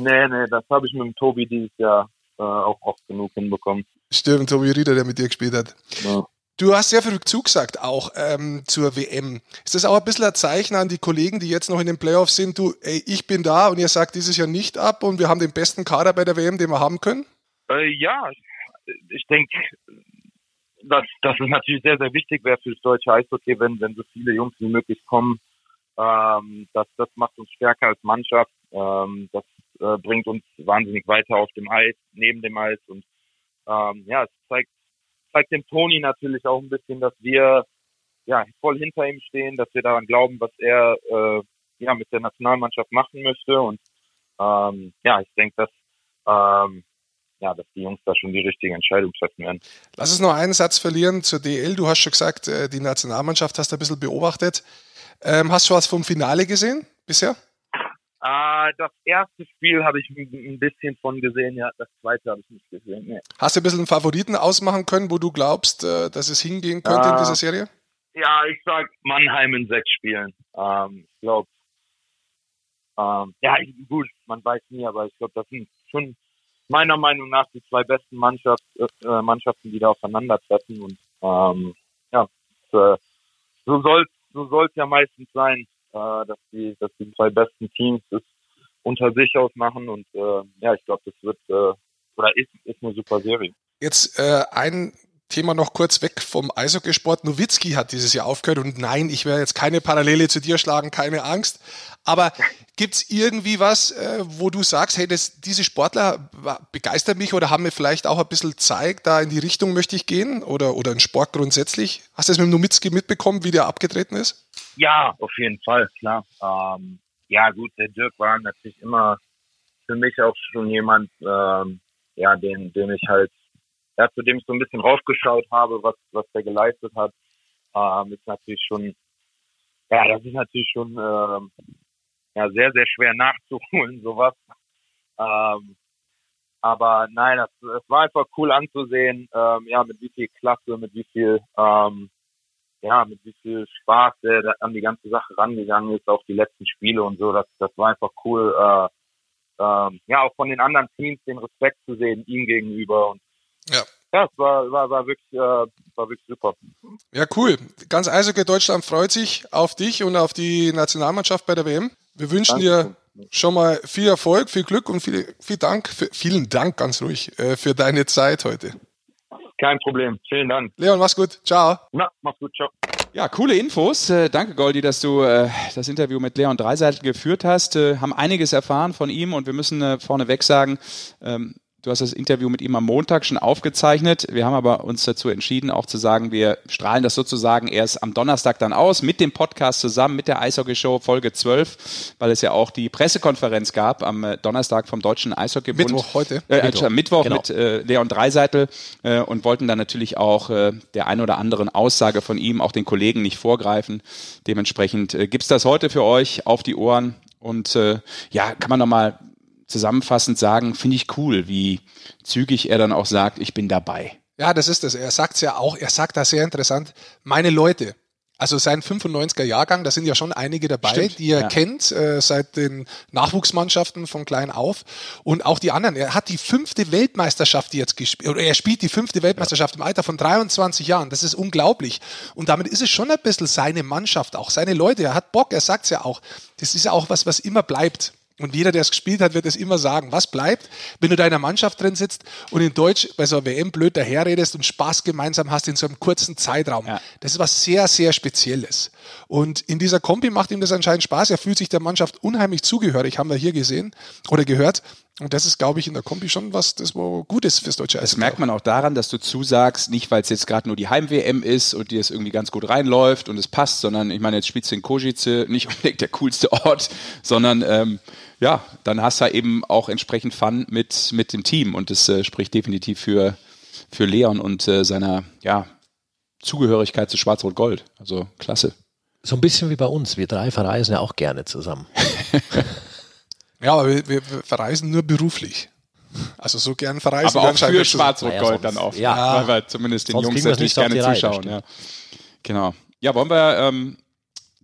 Nee, nee, das habe ich mit dem Tobi dieses Jahr äh, auch oft genug hinbekommen. Stimmt, Tobi Rieder, der mit dir gespielt hat. Ja. Du hast sehr viel zugesagt auch ähm, zur WM. Ist das auch ein bisschen ein Zeichen an die Kollegen, die jetzt noch in den Playoffs sind? Du, ey, ich bin da und ihr sagt dieses Jahr nicht ab und wir haben den besten Kader bei der WM, den wir haben können? Äh, ja, ich denke, dass, dass es natürlich sehr, sehr wichtig wäre für das deutsche Eishockey, wenn, wenn so viele Jungs wie möglich kommen. Ähm, das, das macht uns stärker als Mannschaft. Ähm, das äh, bringt uns wahnsinnig weiter auf dem Eis, neben dem Eis und ähm, ja, es zeigt zeigt dem Toni natürlich auch ein bisschen, dass wir ja voll hinter ihm stehen, dass wir daran glauben, was er äh, ja mit der Nationalmannschaft machen möchte. Und ähm, ja, ich denke, dass ähm, ja, dass die Jungs da schon die richtige Entscheidung treffen werden. Lass uns noch einen Satz verlieren zur DL. Du hast schon gesagt, äh, die Nationalmannschaft hast du ein bisschen beobachtet. Ähm, hast du was vom Finale gesehen bisher? Äh, das erste Spiel habe ich ein bisschen von gesehen, ja, das zweite habe ich nicht gesehen. Nee. Hast du ein bisschen einen Favoriten ausmachen können, wo du glaubst, äh, dass es hingehen könnte äh, in dieser Serie? Ja, ich sag Mannheim in sechs Spielen. Ähm, ich glaube, ähm, ja, gut, man weiß nie, aber ich glaube, das sind schon meiner Meinung nach die zwei besten Mannschaft, äh, Mannschaften, die da aufeinandertreffen. Und ähm, ja, das, äh, so soll so soll's ja meistens sein äh, dass die, dass die zwei besten Teams es unter sich ausmachen und äh, ja, ich glaube, das wird äh, oder ist, ist eine super Serie. Jetzt äh, ein Thema noch kurz weg vom Eishockeysport. Nowitzki hat dieses Jahr aufgehört und nein, ich werde jetzt keine Parallele zu dir schlagen, keine Angst. Aber gibt es irgendwie was, äh, wo du sagst, hey, das, diese Sportler begeistern mich oder haben mir vielleicht auch ein bisschen zeigt, da in die Richtung möchte ich gehen oder, oder in Sport grundsätzlich? Hast du das mit Nowitzki mitbekommen, wie der abgetreten ist? Ja, auf jeden Fall, klar. Ähm, ja, gut, der Dirk war natürlich immer für mich auch schon jemand, ähm, ja, den, den ich halt, ja, zu dem ich so ein bisschen raufgeschaut habe, was, was der geleistet hat, ähm, ist natürlich schon, ja, das ist natürlich schon, ähm, ja, sehr, sehr schwer nachzuholen, <laughs> sowas. Ähm, aber nein, das, das war einfach cool anzusehen, ähm, ja, mit wie viel Klasse, mit wie viel, ähm, ja, mit wie viel Spaß der, der an die ganze Sache rangegangen ist, auch die letzten Spiele und so, das, das war einfach cool, äh, äh, ja, auch von den anderen Teams den Respekt zu sehen, ihm gegenüber und ja. Ja, es war, war, war, wirklich, äh, war wirklich super. Ja, cool. Ganz Eishockey Deutschland freut sich auf dich und auf die Nationalmannschaft bei der WM. Wir wünschen Danke. dir schon mal viel Erfolg, viel Glück und viel, viel Dank, für, vielen Dank ganz ruhig äh, für deine Zeit heute. Kein Problem. Vielen Dank. Leon, mach's gut. Ciao. Na, mach's gut. Ciao. Ja, coole Infos. Äh, danke, Goldi, dass du äh, das Interview mit Leon Dreiseitel geführt hast. Äh, haben einiges erfahren von ihm und wir müssen äh, vorneweg sagen, ähm, Du hast das Interview mit ihm am Montag schon aufgezeichnet. Wir haben aber uns dazu entschieden, auch zu sagen, wir strahlen das sozusagen erst am Donnerstag dann aus mit dem Podcast zusammen, mit der Eishockey Show Folge 12, weil es ja auch die Pressekonferenz gab am äh, Donnerstag vom Deutschen Eishockeybund. Mittwoch heute. Äh, Mittwoch, Mittwoch genau. mit äh, Leon Dreiseitel äh, und wollten dann natürlich auch äh, der ein oder anderen Aussage von ihm, auch den Kollegen nicht vorgreifen. Dementsprechend äh, gibt's das heute für euch auf die Ohren und äh, ja, kann man nochmal zusammenfassend sagen, finde ich cool, wie zügig er dann auch sagt, ich bin dabei. Ja, das ist es. Er sagt es ja auch, er sagt da sehr interessant, meine Leute. Also sein 95er Jahrgang, da sind ja schon einige dabei, Stimmt, die er ja. kennt äh, seit den Nachwuchsmannschaften von klein auf und auch die anderen. Er hat die fünfte Weltmeisterschaft jetzt gespielt oder er spielt die fünfte Weltmeisterschaft im Alter von 23 Jahren. Das ist unglaublich und damit ist es schon ein bisschen seine Mannschaft, auch seine Leute. Er hat Bock, er sagt es ja auch. Das ist ja auch was, was immer bleibt. Und jeder, der es gespielt hat, wird es immer sagen. Was bleibt, wenn du da in der Mannschaft drin sitzt und in Deutsch bei so einer WM blöd daherredest und Spaß gemeinsam hast in so einem kurzen Zeitraum? Ja. Das ist was sehr, sehr Spezielles. Und in dieser Kombi macht ihm das anscheinend Spaß. Er fühlt sich der Mannschaft unheimlich zugehörig, haben wir hier gesehen oder gehört. Und das ist, glaube ich, in der Kombi schon was, das wo gut ist fürs deutsche Das Eishockey. merkt man auch daran, dass du zusagst, nicht weil es jetzt gerade nur die Heim-WM ist und dir es irgendwie ganz gut reinläuft und es passt, sondern ich meine, jetzt spielst du in Kozice, nicht unbedingt der coolste Ort, sondern ähm, ja, dann hast du eben auch entsprechend Fun mit, mit dem Team und das äh, spricht definitiv für, für Leon und äh, seiner ja, Zugehörigkeit zu Schwarz-Rot-Gold. Also klasse. So ein bisschen wie bei uns. Wir drei verreisen ja auch gerne zusammen. <laughs> Ja, aber wir, wir verreisen nur beruflich. Also so gern verreisen Aber wir auch für. Schwarz-Rot-Gold Naja, dann auch. ja. Weil wir zumindest den Sonst Jungs natürlich gerne zuschauen. Ja. Genau. Ja, wollen wir ähm,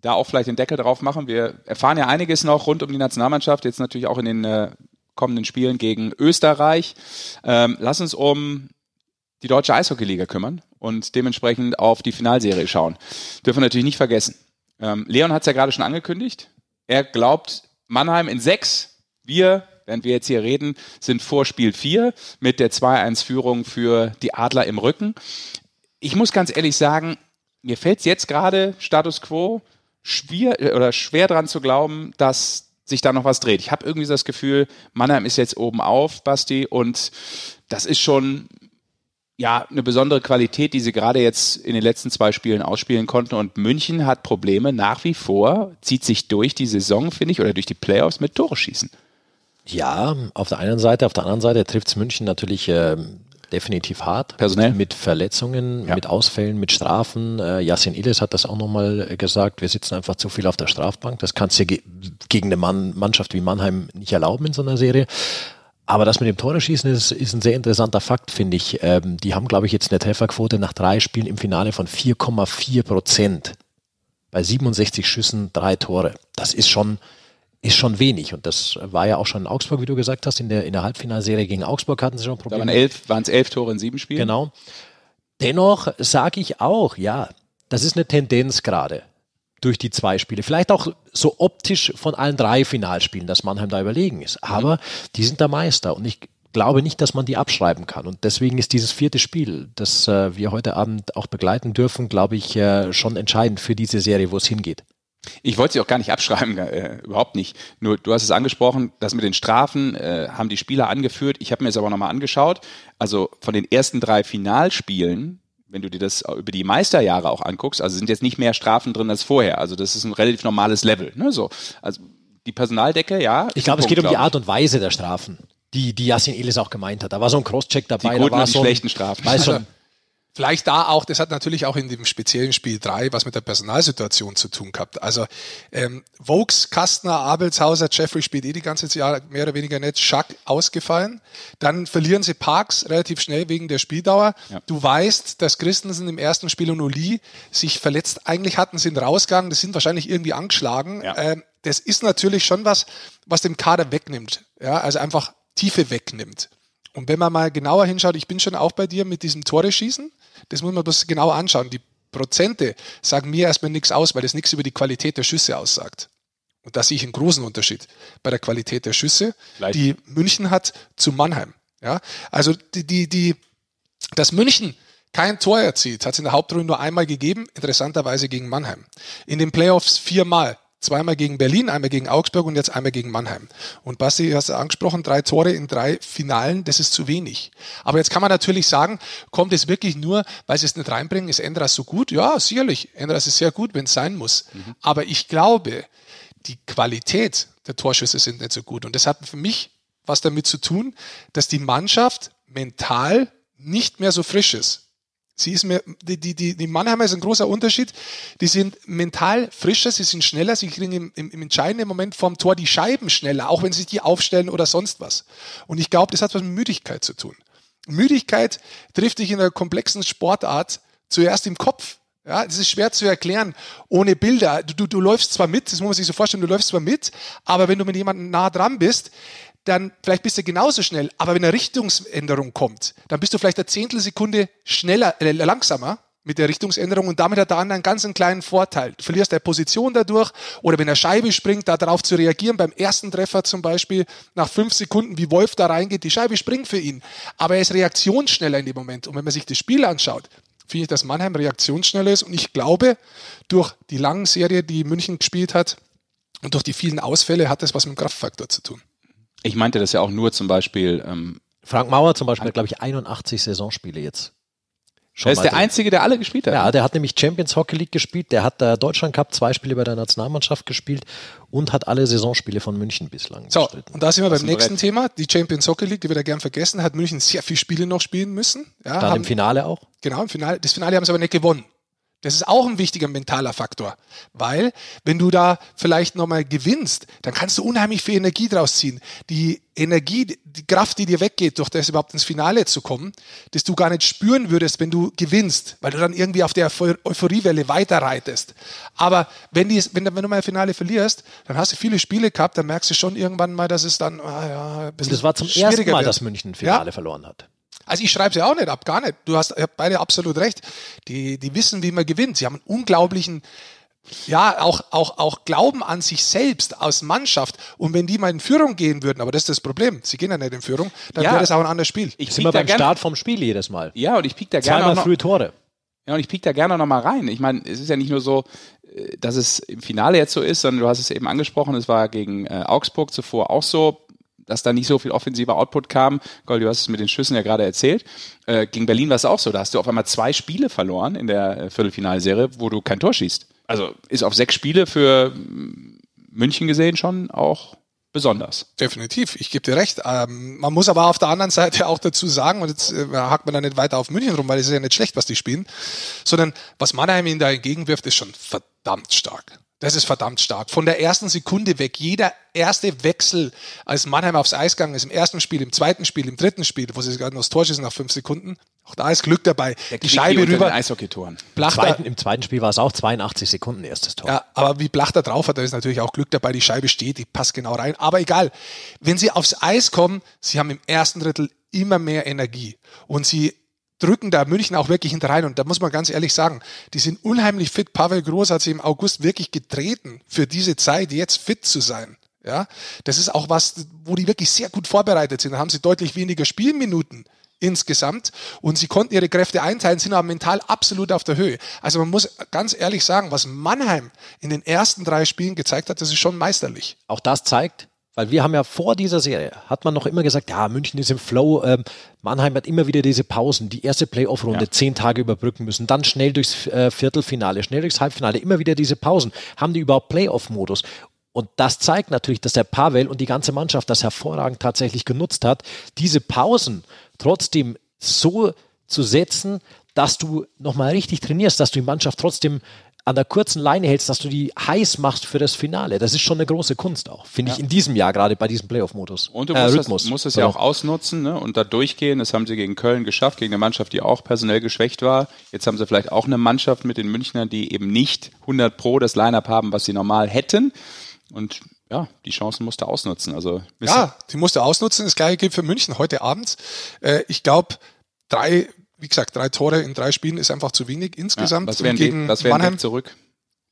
da auch vielleicht den Deckel drauf machen? Wir erfahren ja einiges noch rund um die Nationalmannschaft, jetzt natürlich auch in den äh, kommenden Spielen gegen Österreich. Ähm, lass uns um die deutsche Eishockeyliga kümmern und dementsprechend auf die Finalserie schauen. Dürfen wir natürlich nicht vergessen. Ähm, Leon hat es ja gerade schon angekündigt. Er glaubt Mannheim in sechs. Wir, während wir jetzt hier reden, sind vor Spiel vier mit der 2-1-Führung für die Adler im Rücken. Ich muss ganz ehrlich sagen, mir fällt es jetzt gerade Status quo schwer, äh, oder schwer dran zu glauben, dass sich da noch was dreht. Ich habe irgendwie das Gefühl, Mannheim ist jetzt oben auf, Basti, und das ist schon ja eine besondere Qualität, die sie gerade jetzt in den letzten zwei Spielen ausspielen konnten. Und München hat Probleme nach wie vor, zieht sich durch die Saison, finde ich, oder durch die Playoffs mit Tore schießen. Ja, auf der einen Seite, auf der anderen Seite trifft es München natürlich ähm, definitiv hart. Personell? Mit Verletzungen, Ja. mit Ausfällen, mit Strafen. Äh, Yassin Illes hat das auch nochmal gesagt. Wir sitzen einfach zu viel auf der Strafbank. Das kannst du ge gegen eine Mann Mannschaft wie Mannheim nicht erlauben in so einer Serie. Aber das mit dem Tore-Schießen ist, ist ein sehr interessanter Fakt, finde ich. Ähm, die haben, glaube ich, jetzt eine Trefferquote nach drei Spielen im Finale von 4,4 Prozent. Bei 67 Schüssen drei Tore. Das ist schon, ist schon wenig. Und das war ja auch schon in Augsburg, wie du gesagt hast. In der, in der Halbfinalserie gegen Augsburg hatten sie schon Da Probleme. waren elf, waren es elf Tore in sieben Spielen. Genau. Dennoch sage ich auch, ja, das ist eine Tendenz gerade durch die zwei Spiele. Vielleicht auch so optisch von allen drei Finalspielen, dass Mannheim da überlegen ist. Aber die sind der Meister und ich glaube nicht, dass man die abschreiben kann. Und deswegen ist dieses vierte Spiel, das äh, wir heute Abend auch begleiten dürfen, glaube ich, äh, schon entscheidend für diese Serie, wo es hingeht. Ich wollte sie auch gar nicht abschreiben, <laughs> äh, überhaupt nicht. Nur du hast es angesprochen, das mit den Strafen äh, haben die Spieler angeführt. Ich habe mir es aber nochmal angeschaut. Also von den ersten drei Finalspielen, wenn du dir das über die Meisterjahre auch anguckst, also sind jetzt nicht mehr Strafen drin als vorher. Also das ist ein relativ normales Level. Ne? So, also die Personaldecke, ja. Ich glaube, es geht um die Art und Weise der Strafen, die, die Yassin Elis auch gemeint hat. Da war so ein Crosscheck dabei. Die da guten war und die so ein, schlechten Strafen. Weiß schon, <laughs> Vielleicht da auch, das hat natürlich auch in dem speziellen Spiel 3 was mit der Personalsituation zu tun gehabt. Also ähm, Vokes, Kastner, Abelshauser, Jeffrey spielt eh die ganze Jahr mehr oder weniger nicht, Schack ausgefallen. Dann verlieren sie Parks relativ schnell wegen der Spieldauer. Ja. Du weißt, dass Christensen im ersten Spiel und Uli sich verletzt eigentlich hatten, sind rausgegangen, das sind wahrscheinlich irgendwie angeschlagen. Ja. Ähm, das ist natürlich schon was, was dem Kader wegnimmt. Ja, also einfach Tiefe wegnimmt. Und wenn man mal genauer hinschaut, ich bin schon auch bei dir mit diesem Tore schießen. Das muss man bloß genauer anschauen. Die Prozente sagen mir erstmal nichts aus, weil das nichts über die Qualität der Schüsse aussagt. Und da sehe ich einen großen Unterschied bei der Qualität der Schüsse, Vielleicht. die München hat zu Mannheim. Ja, also die, die, die, dass München kein Tor erzielt, hat es in der Hauptrunde nur einmal gegeben, interessanterweise gegen Mannheim. In den Playoffs viermal. Zweimal gegen Berlin, einmal gegen Augsburg und jetzt einmal gegen Mannheim. Und Basti, hast du angesprochen, drei Tore in drei Finalen, das ist zu wenig. Aber jetzt kann man natürlich sagen, kommt es wirklich nur, weil sie es nicht reinbringen, ist Endras so gut? Ja, sicherlich. Endras ist sehr gut, wenn es sein muss. Aber ich glaube, die Qualität der Torschüsse sind nicht so gut. Und das hat für mich was damit zu tun, dass die Mannschaft mental nicht mehr so frisch ist. Sie ist mir, die, die, die, die Mannheimer ist ein großer Unterschied. Die sind mental frischer, sie sind schneller, sie kriegen im, im, im entscheidenden Moment vorm Tor die Scheiben schneller, auch wenn sie die aufstellen oder sonst was. Und ich glaube, das hat was mit Müdigkeit zu tun. Müdigkeit trifft dich in einer komplexen Sportart zuerst im Kopf. Ja, das ist schwer zu erklären ohne Bilder. Du, du, du läufst zwar mit, das muss man sich so vorstellen, du läufst zwar mit, aber wenn du mit jemandem nah dran bist, dann vielleicht bist du genauso schnell, aber wenn eine Richtungsänderung kommt, dann bist du vielleicht eine Zehntelsekunde schneller, äh, langsamer mit der Richtungsänderung und damit hat der andere einen ganz einen kleinen Vorteil. Du verlierst deine Position dadurch oder wenn er Scheibe springt, darauf zu reagieren, beim ersten Treffer zum Beispiel, nach fünf Sekunden, wie Wolf da reingeht, die Scheibe springt für ihn, aber er ist reaktionsschneller in dem Moment und wenn man sich das Spiel anschaut, finde ich, dass Mannheim reaktionsschneller ist. Und ich glaube, durch die lange Serie, die München gespielt hat und durch die vielen Ausfälle, hat das was mit dem Kraftfaktor zu tun. Ich meinte das ja auch nur zum Beispiel. Ähm, Frank Mauer zum Beispiel, glaube ich, 81 Saisonspiele jetzt. Schon er ist der drin. Einzige, der alle gespielt hat. Ja, der hat nämlich Champions Hockey League gespielt, der hat der Deutschland Cup zwei Spiele bei der Nationalmannschaft gespielt und hat alle Saisonspiele von München bislang so, bestritten. Und da sind wir beim nächsten Brett. Thema, die Champions Hockey League, die wird er gern vergessen, hat München sehr viele Spiele noch spielen müssen. Ja, Dann haben, im Finale auch. Genau, im Finale. Das Finale haben sie aber nicht gewonnen. Das ist auch ein wichtiger mentaler Faktor, weil wenn du da vielleicht nochmal gewinnst, dann kannst du unheimlich viel Energie draus ziehen. Die Energie, die Kraft, die dir weggeht, durch das überhaupt ins Finale zu kommen, dass du gar nicht spüren würdest, wenn du gewinnst, weil du dann irgendwie auf der Euphoriewelle weiterreitest. Aber wenn, die, wenn, wenn du mal ein Finale verlierst, dann hast du viele Spiele gehabt, dann merkst du schon irgendwann mal, dass es dann ah ja, ein bisschen Das war zum ersten Mal, wird. dass München ein Finale ja? verloren hat. Also ich schreibe sie auch nicht ab, gar nicht. Du hast beide absolut recht. Die, die wissen, wie man gewinnt. Sie haben einen unglaublichen, ja, auch, auch, auch Glauben an sich selbst aus Mannschaft. Und wenn die mal in Führung gehen würden, aber das ist das Problem, sie gehen ja nicht in Führung, dann ja, wäre das auch ein anderes Spiel. Ich sind wir beim Start vom Spiel jedes Mal. Ja, und ich piek da gerne Zweimal frühe Tore. Ja, und ich piek da gerne noch mal rein. Ich meine, es ist ja nicht nur so, äh, dass es im Finale jetzt so ist, sondern du hast es eben angesprochen, es war gegen äh, Augsburg zuvor auch so dass da nicht so viel offensiver Output kam. Gold, du hast es mit den Schüssen ja gerade erzählt. Äh, gegen Berlin war es auch so. Da hast du auf einmal zwei Spiele verloren in der äh, Viertelfinalserie, wo du kein Tor schießt. Also ist auf sechs Spiele für mm, München gesehen schon auch besonders. Definitiv, ich gebe dir recht. Ähm, man muss aber auf der anderen Seite auch dazu sagen, und jetzt äh, hakt man da nicht weiter auf München rum, weil es ist ja nicht schlecht, was die spielen, sondern was Mannheim ihnen da entgegenwirft, ist schon verdammt stark. Das ist verdammt stark. Von der ersten Sekunde weg, jeder erste Wechsel, als Mannheim aufs Eis gegangen ist, im ersten Spiel, im zweiten Spiel, im dritten Spiel, wo sie gerade noch das Tor schießen nach fünf Sekunden, auch da ist Glück dabei. Der die Scheibe rüber. Eishockeytoren. Im zweiten, Im zweiten Spiel war es auch 82 Sekunden erstes Tor. Ja, aber wie Blachter drauf hat, da ist natürlich auch Glück dabei. Die Scheibe steht, die passt genau rein. Aber egal. Wenn sie aufs Eis kommen, sie haben im ersten Drittel immer mehr Energie. Und sie drücken da München auch wirklich hinterher. Und da muss man ganz ehrlich sagen, die sind unheimlich fit. Pavel Groß hat sich im August wirklich getreten, für diese Zeit jetzt fit zu sein. Ja, das ist auch was, wo die wirklich sehr gut vorbereitet sind. Da haben sie deutlich weniger Spielminuten insgesamt und sie konnten ihre Kräfte einteilen, sind aber mental absolut auf der Höhe. Also man muss ganz ehrlich sagen, was Mannheim in den ersten drei Spielen gezeigt hat, das ist schon meisterlich. Auch das zeigt, weil wir haben ja vor dieser Serie, hat man noch immer gesagt, ja, München ist im Flow, ähm, Mannheim hat immer wieder diese Pausen, die erste Playoff-Runde ja. zehn Tage überbrücken müssen, dann schnell durchs äh, Viertelfinale, schnell durchs Halbfinale, immer wieder diese Pausen. Haben die überhaupt Playoff-Modus? Und das zeigt natürlich, dass der Pavel und die ganze Mannschaft das hervorragend tatsächlich genutzt hat, diese Pausen trotzdem so zu setzen, dass du nochmal richtig trainierst, dass du die Mannschaft trotzdem an der kurzen Leine hältst, dass du die heiß machst für das Finale. Das ist schon eine große Kunst auch, finde ja. ich in diesem Jahr, gerade bei diesem Playoff-Modus. Und du äh, musst, Rhythmus. Das, musst es ja auch ausnutzen ne? und da durchgehen. Das haben sie gegen Köln geschafft, gegen eine Mannschaft, die auch personell geschwächt war. Jetzt haben sie vielleicht auch eine Mannschaft mit den Münchnern, die eben nicht 100 Pro das Line-Up haben, was sie normal hätten. Und ja, die Chancen musste ausnutzen. Also ja, die musste ausnutzen. Das gleiche gilt für München heute Abend. Äh, ich glaube, drei wie gesagt, drei Tore in drei Spielen ist einfach zu wenig insgesamt. Ja, was wäre ein, was wär ein Weg zurück?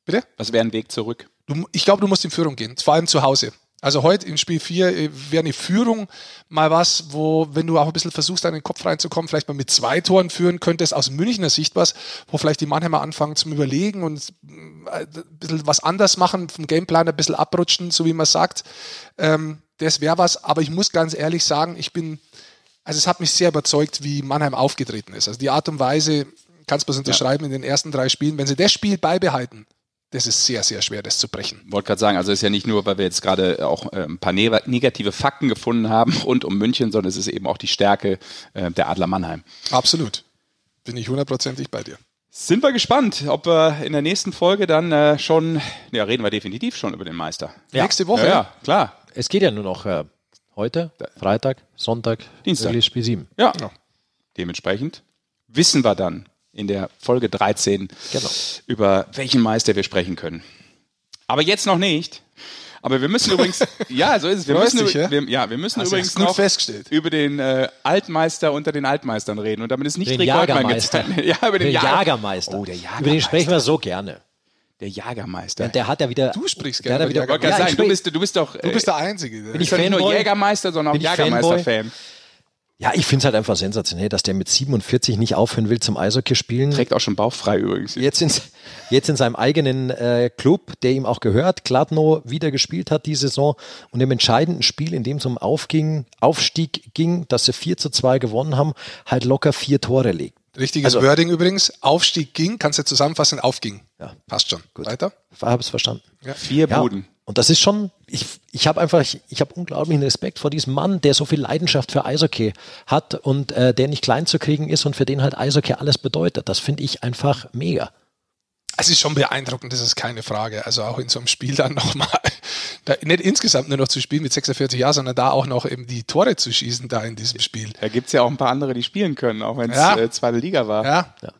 Bitte? Was wäre ein Weg zurück? Du, ich glaube, du musst in Führung gehen, vor allem zu Hause. Also heute in Spiel 4 äh, wäre eine Führung mal was, wo, wenn du auch ein bisschen versuchst, an den Kopf reinzukommen, vielleicht mal mit zwei Toren führen könntest, aus Münchner Sicht was, wo vielleicht die Mannheimer anfangen zum Überlegen und äh, ein bisschen was anders machen, vom Gameplan ein bisschen abrutschen, so wie man sagt. Ähm, das wäre was, aber ich muss ganz ehrlich sagen, ich bin, also es hat mich sehr überzeugt, wie Mannheim aufgetreten ist. Also die Art und Weise, kannst du es unterschreiben, ja. in den ersten drei Spielen. Wenn sie das Spiel beibehalten, das ist sehr, sehr schwer, das zu brechen. Wollte gerade sagen, also es ist ja nicht nur, weil wir jetzt gerade auch äh, ein paar ne negative Fakten gefunden haben <laughs> rund um München, sondern es ist eben auch die Stärke äh, der Adler Mannheim. Absolut. Bin ich hundertprozentig bei dir. Sind wir gespannt, ob wir in der nächsten Folge dann äh, schon, ja, reden wir definitiv schon über den Meister. Ja. Nächste Woche? Ja, ja, klar. Es geht ja nur noch äh, Heute, Freitag, Sonntag, Dienstag. Spiel 7. Ja. ja. Dementsprechend wissen wir dann, in der Folge 13 Genau. über welchen Meister wir sprechen können. Aber jetzt noch nicht. Aber wir müssen übrigens, <laughs> ja, so ist es. Wir müssen, dich, ja? wir, ja, wir müssen du übrigens noch festgestellt. über den äh, Altmeister unter den Altmeistern reden. Und damit ist nicht Den Rick Jagermeister. gezeigt. <laughs> Ja, über den, Den Jager- Jagermeister. Oh, der Jagermeister. Über den sprechen wir so gerne. Der Jagermeister. Der hat ja wieder. Du sprichst gerne wieder, gerade Ja, sagen, du bist, du bist doch, Du bist der Einzige. Der Bin ich doch nicht nur? Jägermeister, sondern auch Bin ich Jagermeister-Fan. Ja, ich finde es halt einfach sensationell, dass der mit 47 nicht aufhören will zum Eishockey spielen. Trägt auch schon bauchfrei übrigens. Jetzt in, jetzt in seinem eigenen äh, Club, der ihm auch gehört, Gladno wieder gespielt hat die Saison und im entscheidenden Spiel, in dem es um Aufging, Aufstieg ging, dass sie 4 zu 2 gewonnen haben, halt locker vier Tore legt. Richtiges Also- Wording übrigens. Aufstieg ging, kannst du zusammenfassen, aufging. Ja. Passt schon. Gut. Weiter? Habe es verstanden. Vier Ja, Buden. und das ist schon, ich, ich habe einfach, ich, ich habe unglaublichen Respekt vor diesem Mann, der so viel Leidenschaft für Eishockey hat und äh, der nicht klein zu kriegen ist und für den halt Eishockey alles bedeutet. Das finde ich einfach mega. Es ist schon beeindruckend, das ist keine Frage. Also auch in so einem Spiel dann <laughs> nochmal, da nicht insgesamt nur noch zu spielen mit 46 Jahren, sondern da auch noch eben die Tore zu schießen da in diesem Spiel. Da gibt es ja auch ein paar andere, die spielen können, auch wenn es Ja. äh, zweite Liga war. Ja. Ja.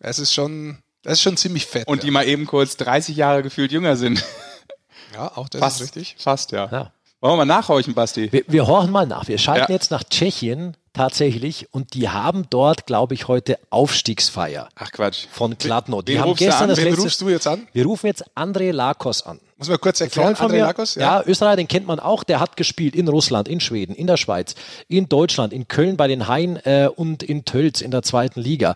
Es ist schon, das ist schon ziemlich fett. Und ja. die mal eben kurz 30 Jahre gefühlt jünger sind. ja, auch das Fast. ist richtig. Fast, ja. Ja. Wollen wir mal nachhorchen, Basti? Wir, wir horchen mal nach. Wir schalten Ja. jetzt nach Tschechien tatsächlich und die haben dort, glaube ich, heute Aufstiegsfeier Ach Quatsch. von Kladno. Die wen haben rufst du gestern an? das Wen letzte. rufst du jetzt an? Wir rufen jetzt André Lakos an. Muss man kurz erklären, von mir, Lagos? ja. Österreicher, den kennt man auch, der hat gespielt in Russland, in Schweden, in der Schweiz, in Deutschland, in Köln bei den Hain äh, und in Tölz in der zweiten Liga.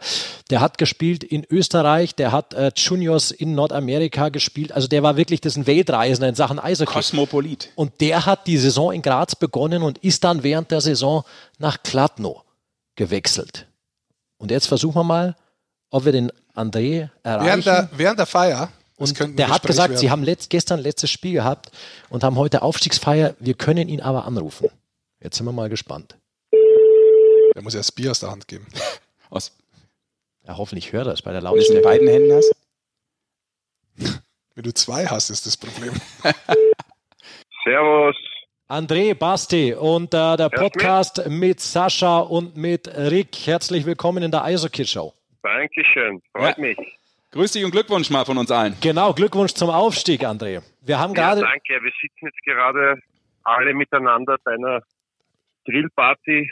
Der hat gespielt in Österreich, der hat äh, Juniors in Nordamerika gespielt, also der war wirklich das ein Weltreisender in Sachen Eishockey. Kosmopolit. Und der hat die Saison in Graz begonnen und ist dann während der Saison nach Kladno gewechselt. Und jetzt versuchen wir mal, ob wir den André erreichen. Während der, während der Feier. Und der hat gesagt, werden. sie haben letzt, gestern letztes Spiel gehabt und haben heute Aufstiegsfeier. Wir können ihn aber anrufen. Jetzt sind wir mal gespannt. Der muss ja das Bier aus der Hand geben. <laughs> Aus Ja, hoffentlich hört er es bei der wenn du in Lautstärke. beiden Händen hast. Wenn du zwei hast, ist das Problem. <laughs> Servus. André, Basti und äh, der mich? Podcast mit Sascha und mit Rick. Herzlich willkommen in der Eishockey-Show. Dankeschön. Freut Ja. mich. Grüß dich und Glückwunsch mal von uns allen. Genau, Glückwunsch zum Aufstieg, André. Wir haben Ja, gerade danke. Wir sitzen jetzt gerade alle miteinander bei einer Grillparty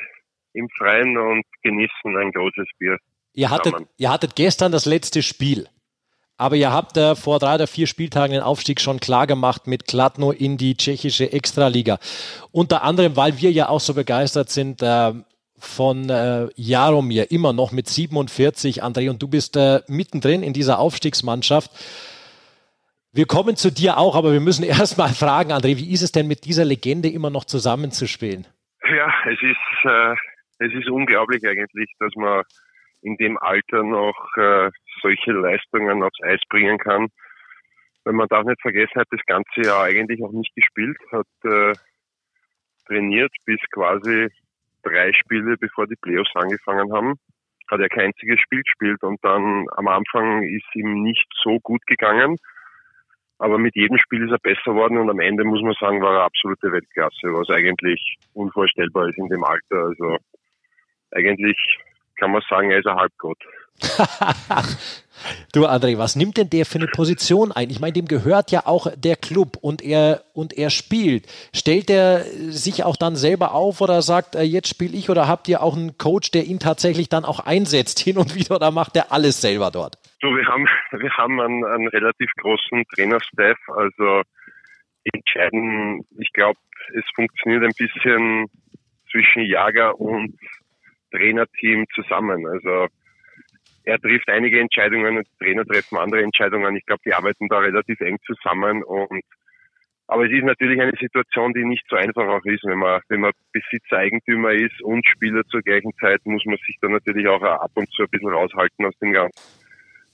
im Freien und genießen ein großes Bier. Ihr hattet, ihr hattet gestern das letzte Spiel. Aber ihr habt äh, vor drei oder vier Spieltagen den Aufstieg schon klar gemacht mit Kladno in die tschechische Extraliga. Unter anderem, weil wir ja auch so begeistert sind äh, von äh, Jaromir, immer noch mit 47. André, und du bist äh, mittendrin in dieser Aufstiegsmannschaft. Wir kommen zu dir auch, aber wir müssen <laughs> erst mal fragen, André, wie ist es denn mit dieser Legende immer noch zusammenzuspielen? Ja, es ist, äh, es ist unglaublich eigentlich, dass man in dem Alter noch äh, solche Leistungen aufs Eis bringen kann. Weil man darf nicht vergessen, hat das ganze Jahr eigentlich auch nicht gespielt, hat äh, trainiert bis quasi drei Spiele, bevor die Playoffs angefangen haben. Hat er kein einziges Spiel gespielt und dann am Anfang ist ihm nicht so gut gegangen. Aber mit jedem Spiel ist er besser geworden und am Ende muss man sagen, war er absolute Weltklasse, was eigentlich unvorstellbar ist in dem Alter. Also eigentlich kann man sagen, er ist ein Halbgott. <laughs> Du, André, was nimmt denn der für eine Position ein? Ich meine, dem gehört ja auch der Club und er, und er spielt. Stellt er sich auch dann selber auf oder sagt, äh, jetzt spiele ich oder habt ihr auch einen Coach, der ihn tatsächlich dann auch einsetzt <laughs> hin und wieder oder macht er alles selber dort? So, wir haben, <laughs> wir haben einen, einen relativ großen Trainerstaff, also entscheiden, ich glaube, es funktioniert ein bisschen zwischen Jager und Trainerteam zusammen. Also er trifft einige Entscheidungen und Trainer treffen andere Entscheidungen. Ich glaube, die arbeiten da relativ eng zusammen und aber es ist natürlich eine Situation, die nicht so einfach auch ist, wenn man, wenn man Besitzer, Eigentümer ist und Spieler zur gleichen Zeit, muss man sich dann natürlich auch ab und zu ein bisschen raushalten aus dem Ganzen.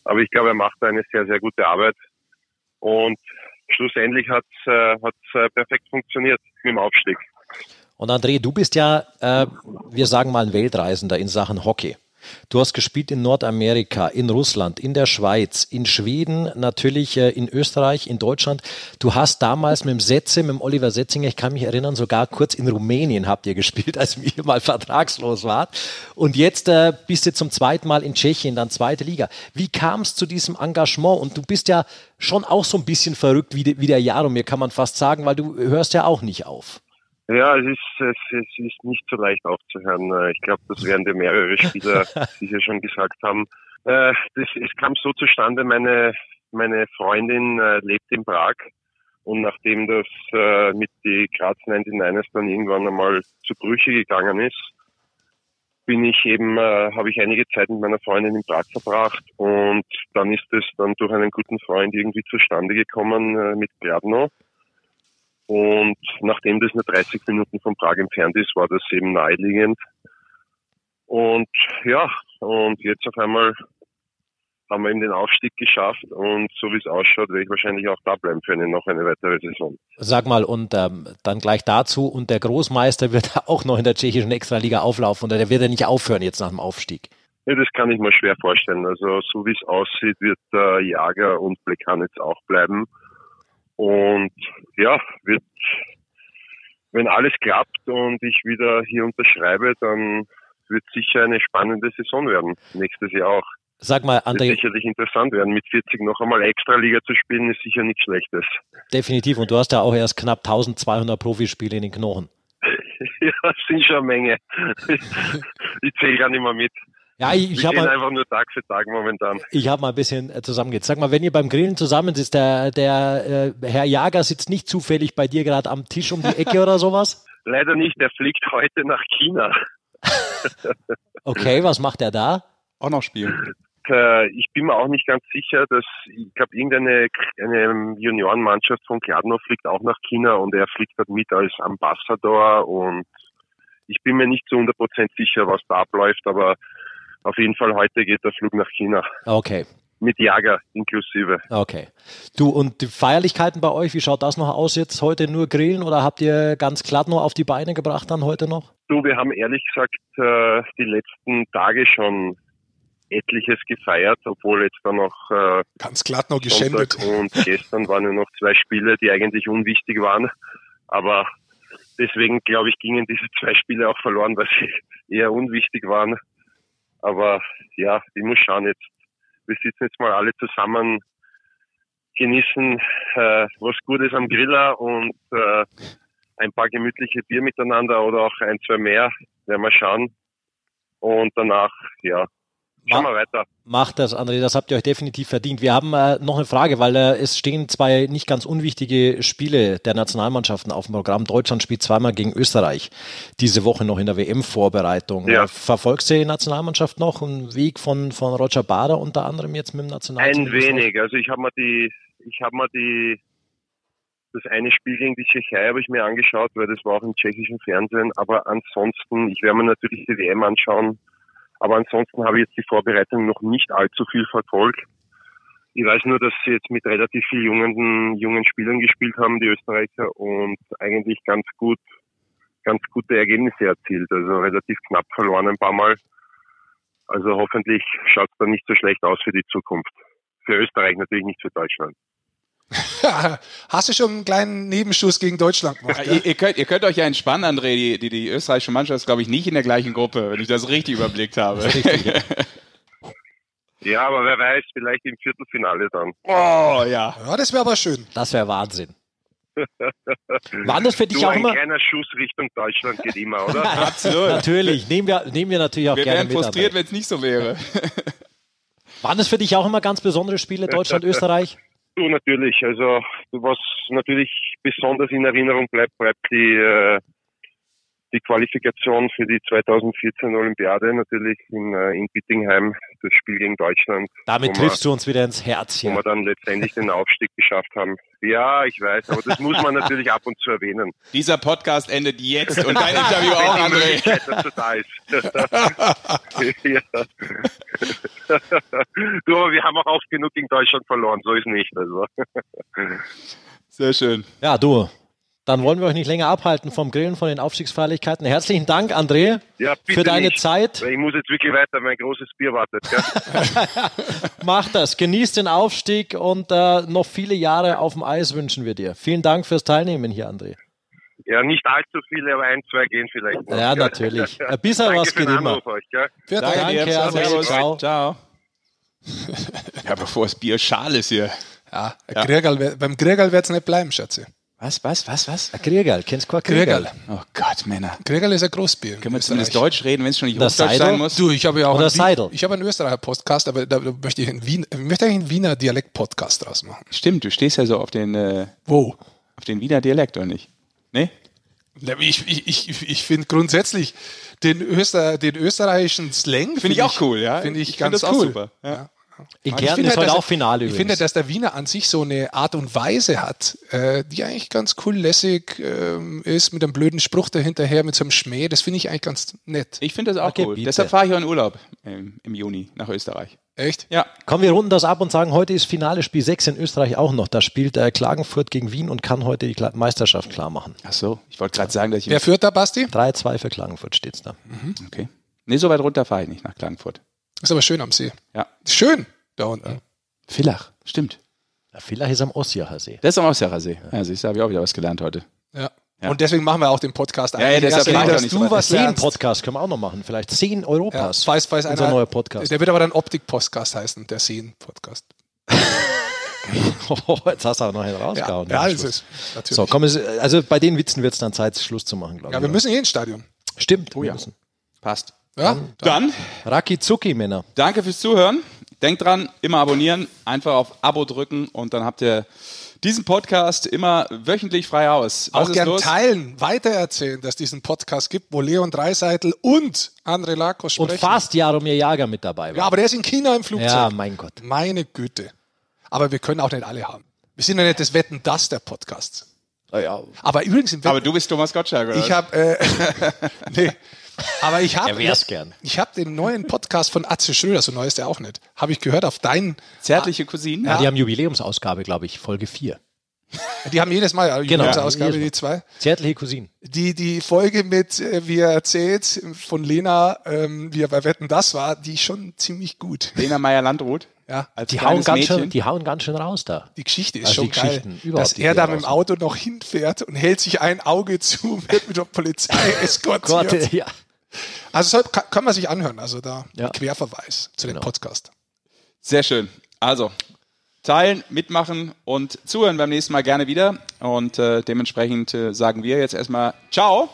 Aber ich glaube, er macht da eine sehr, sehr gute Arbeit und schlussendlich hat es äh, hat's, äh, perfekt funktioniert mit dem Aufstieg. Und André, du bist ja, äh, wir sagen mal, ein Weltreisender in Sachen Hockey. Du hast gespielt in Nordamerika, in Russland, in der Schweiz, in Schweden, natürlich äh, in Österreich, in Deutschland. Du hast damals mit dem Setze, mit dem Oliver Setzinger, ich kann mich erinnern, sogar kurz in Rumänien habt ihr gespielt, <laughs> als ihr mal vertragslos wart. Und jetzt äh, bist du zum zweiten Mal in Tschechien, dann zweite Liga. Wie kam es zu diesem Engagement? Und du bist ja schon auch so ein bisschen verrückt wie, wie der Jaromir, kann man fast sagen, weil du hörst ja auch nicht auf. Ja, es ist, es, es ist nicht so leicht aufzuhören. Äh, ich glaube, das werden dir mehrere Spieler <laughs> sicher schon gesagt haben. Äh, das, es kam so zustande, meine, meine Freundin äh, lebt in Prag und nachdem das äh, mit die Graz 99ers dann irgendwann einmal zu Brüche gegangen ist, bin ich eben, äh, habe ich einige Zeit mit meiner Freundin in Prag verbracht und dann ist es dann durch einen guten Freund irgendwie zustande gekommen äh, mit Gradno. Und nachdem das nur 30 Minuten von Prag entfernt ist, war das eben naheliegend. Und ja, und jetzt auf einmal haben wir eben den Aufstieg geschafft und so wie es ausschaut, werde ich wahrscheinlich auch da bleiben für eine, noch eine weitere Saison. Sag mal, und ähm, dann gleich dazu, und der Großmeister wird <laughs> auch noch in der tschechischen Extraliga auflaufen oder der wird ja nicht aufhören jetzt nach dem Aufstieg? Ja, das kann ich mir schwer vorstellen. Also so wie es aussieht, wird der Jager und Plekanitz auch bleiben. Und ja, wird, wenn alles klappt und ich wieder hier unterschreibe, dann wird sicher eine spannende Saison werden. Nächstes Jahr auch. Sag mal, André. Wird sicherlich interessant werden. Mit 40 noch einmal Extraliga zu spielen, ist sicher nichts Schlechtes. Definitiv. Und du hast ja auch erst knapp 1200 Profispiele in den Knochen. <laughs> ja, das sind schon eine Menge. ich zähle gar nicht mehr mit. Ja, ich, ich habe einfach nur Tag für Tag momentan. Ich habe mal ein bisschen äh, zusammengeht. Sag mal, wenn ihr beim Grillen zusammen sitzt, der, der äh, Herr Jager sitzt nicht zufällig bei dir gerade am Tisch um die Ecke oder sowas? <laughs> Leider nicht, der fliegt heute nach China. <laughs> okay, was macht er da? Auch noch spielen. Äh, ich bin mir auch nicht ganz sicher, dass ich glaube, irgendeine eine Juniorenmannschaft von Gladno fliegt auch nach China und er fliegt dort mit als Ambassador und ich bin mir nicht zu 100% sicher, was da abläuft, aber auf jeden Fall heute geht der Flug nach China. Okay. Mit Jager inklusive. Okay. Du, und die Feierlichkeiten bei euch, wie schaut das noch aus jetzt? Heute nur grillen oder habt ihr ganz glatt noch auf die Beine gebracht dann heute noch? Du, wir haben ehrlich gesagt äh, die letzten Tage schon etliches gefeiert, obwohl jetzt dann noch äh, ganz glatt noch geschändet. Und gestern waren ja noch zwei Spiele, die eigentlich unwichtig waren. Aber deswegen, glaube ich, gingen diese zwei Spiele auch verloren, weil sie eher unwichtig waren. Aber ja, ich muss schauen jetzt. Wir sitzen jetzt mal alle zusammen, genießen äh, was Gutes am Griller und äh, ein paar gemütliche Bier miteinander oder auch ein, zwei mehr, werden wir schauen. Und danach, ja, Schauen wir weiter. Macht das, André, das habt ihr euch definitiv verdient. Wir haben äh, noch eine Frage, weil äh, es stehen zwei nicht ganz unwichtige Spiele der Nationalmannschaften auf dem Programm. Deutschland spielt zweimal gegen Österreich diese Woche noch in der WM-Vorbereitung. Ja. Äh, verfolgst du die Nationalmannschaft noch? Ein Weg von, von Roger Bader unter anderem jetzt mit dem Nationalteam? Ein wenig. Also ich habe mir die, ich habe mir die, das eine Spiel gegen die Tschechei habe ich mir angeschaut, weil das war auch im tschechischen Fernsehen. Aber ansonsten, ich werde mir natürlich die WM anschauen aber ansonsten habe ich jetzt die Vorbereitung noch nicht allzu viel verfolgt. Ich weiß nur, dass sie jetzt mit relativ vielen jungen, jungen Spielern gespielt haben, die Österreicher, und eigentlich ganz gut, ganz gute Ergebnisse erzielt. Also relativ knapp verloren ein paar Mal. Also hoffentlich schaut es dann nicht so schlecht aus für die Zukunft. Für Österreich natürlich nicht für Deutschland. <laughs> Hast du schon einen kleinen Nebenschuss gegen Deutschland gemacht? Ja, ihr, ihr, könnt, ihr, könnt, euch ja entspannen, André. Die, die, die österreichische Mannschaft ist, glaube ich, nicht in der gleichen Gruppe, wenn ich das richtig überblickt <laughs> habe. ja, aber wer weiß, vielleicht im Viertelfinale dann. Oh, ja. Ja, das wäre aber schön. Das wäre Wahnsinn. <laughs> Waren das für dich Nur auch immer? Ein kleiner Schuss Richtung Deutschland geht immer, oder? Absolut. natürlich. Nehmen wir, nehmen wir natürlich auch wir gerne mit. Wir wären frustriert, wenn es nicht so wäre. Waren das für dich auch immer ganz besondere Spiele, Deutschland, Österreich? Du natürlich, also was natürlich besonders in Erinnerung bleibt, bleibt die, äh, die Qualifikation für die 2014 Olympiade natürlich in, äh, in Bittingheim, das Spiel gegen Deutschland. Damit triffst wir, du uns wieder ins Herz hier. Wo wir dann letztendlich den Aufstieg geschafft haben. Ja, ich weiß, aber das muss man natürlich ab und zu erwähnen. <laughs> Dieser Podcast endet jetzt und dein Interview auch, André. dass du da ist. <laughs> ja. du, aber wir haben auch oft genug gegen Deutschland verloren, so ist nicht. Also. Sehr schön. Ja, du, Dann wollen wir euch nicht länger abhalten vom Grillen von den Aufstiegsfeierlichkeiten. Herzlichen Dank, André, Ja, für deine nicht. Zeit. Ich muss jetzt wirklich weiter, mein großes Bier wartet. Gell? <laughs> Mach das. Genieß den Aufstieg und äh, noch viele Jahre auf dem Eis wünschen wir dir. Vielen Dank fürs Teilnehmen hier, André. Ja, nicht allzu viele, aber ein, zwei gehen vielleicht noch. Ja, gell? natürlich. <laughs> Ein bisschen Danke was geht immer. Euch, gell? Vielen Danke Dank. dir. Servus. Servus. Ciao. Ciao. Ja, bevor das Bier schal ist hier. Ja, Griegerl wär- beim Griegerl wird es nicht bleiben, Schatzi. Was, was, was, was? Ein Kriegerl, kennst du kein. Kriegerl? Oh Gott, Männer. Griegerl ist ein Großbier. Können wir zumindest Deutsch reden, wenn es schon nicht Das Hochdeutsch Seidel? sein muss? Du, ich habe ja auch Oder einen, Seidel. ich habe einen Österreicher Podcast, aber da möchte ich einen, Wien, ich möchte eigentlich einen Wiener Dialekt Podcast draus machen. Stimmt, du stehst ja so auf den, äh, Wo? auf den Wiener Dialekt, oder nicht? Nee? Ich, ich, ich, ich finde grundsätzlich den, Öster, den österreichischen Slang Finde ich auch cool, ja. Finde ich, Ich finde ganz das auch cool. super, ja. In Ich Kärnten finde ist halt, heute dass- auch Finale Ich übrigens. finde, dass der Wiener an sich so eine Art und Weise hat, äh, die eigentlich ganz cool lässig ähm, ist, mit einem blöden Spruch dahinterher, mit so einem Schmäh. Das finde ich eigentlich ganz nett. Ich finde das auch Okay, cool. bitte. Deshalb fahre ich auch in Urlaub im, im Juni nach Österreich. Echt? Ja. Komm, wir runden das ab und sagen, heute ist Finale Spiel 6 in Österreich auch noch. Da spielt äh, Klagenfurt gegen Wien und kann heute die Kla Meisterschaft klar machen. Ach so, ich wollte gerade sagen, dass ich... Wer führt da, Basti? 3-2 für Klagenfurt steht's da. okay. Nee, so weit runter fahre ich nicht nach Klagenfurt. Ist aber schön am See. Ja. Schön da unten. Villach, stimmt. Ja, vielleicht ist am Ossiacher See. Das ist am Aussierersee. Ja, siehst du, habe ich auch wieder was gelernt heute. Ja. Ja. Und deswegen machen wir auch den Podcast Ja, ja, deshalb auch dass nicht du was lernst. Seen-Podcast können wir auch noch machen. Vielleicht 10 Ja, Europas. falls, falls Unser einer, neuer Podcast. Der wird aber dann Optik-Podcast heißen, der Seen-Podcast. <laughs> Jetzt hast du auch noch einen Ja, rausgehauen. ja am das ist natürlich. So, komm, es, also bei den Witzen wird es dann Zeit, Schluss zu machen, glaube ja, ich. wir müssen eh ins Stadion. Stimmt. Oh wir ja. müssen. Passt. Ja, Dann, Raki Zucki, Männer. danke fürs Zuhören. Denkt dran, immer abonnieren, einfach auf Abo drücken und dann habt ihr diesen Podcast immer wöchentlich frei aus. Was auch gern los? teilen, weitererzählen, dass es diesen Podcast gibt, wo Leon Dreiseitel und André Lakos Und sprechen. fast Jaromir Jager mit dabei Ja, war. aber der ist in China im Flugzeug. Ja, mein Gott. Meine Güte. Aber wir können auch nicht alle haben. Wir sind ja nicht das Wetten, das der Podcast. Ja, Aber übrigens im Wetten, Aber du bist Thomas Gottschalk, oder? ich habe, äh, <laughs> nee, aber ich habe, Er wär's gern. ich habe den neuen Podcast von Atze Schröder, so neu ist der auch nicht, habe ich gehört auf deinen. Zärtliche Cousinen? Ja, die haben Jubiläumsausgabe, glaube ich, Folge 4. Die haben jedes Mal Genau. Ausgabe, Jedes Mal. die zwei. Zärtliche Cousinen. Die, die Folge mit, äh, wie er erzählt, von Lena, ähm, wie er bei Wetten das war, die ist schon ziemlich gut. Lena Meyer-Landrut. Ja. Als Die hauen, ganz Mädchen. schön, die hauen ganz schön raus da. Die Geschichte ist Also schon die geil, dass er da mit dem Auto noch hinfährt und hält sich ein Auge zu, wird mit der Polizei <laughs> eskortiert. Gott, ja. Also soll, kann, kann man sich anhören, also da Ja. Querverweis zu dem Genau. Podcast. Sehr schön. Also, teilen, mitmachen und zuhören beim nächsten Mal gerne wieder. Und äh, dementsprechend äh, sagen wir jetzt erstmal Ciao,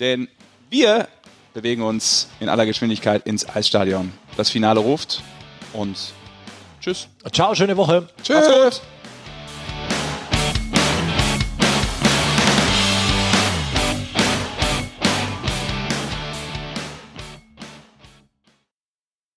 denn wir bewegen uns in aller Geschwindigkeit ins Eisstadion. Das Finale ruft und tschüss. Ciao, schöne Woche. Tschüss.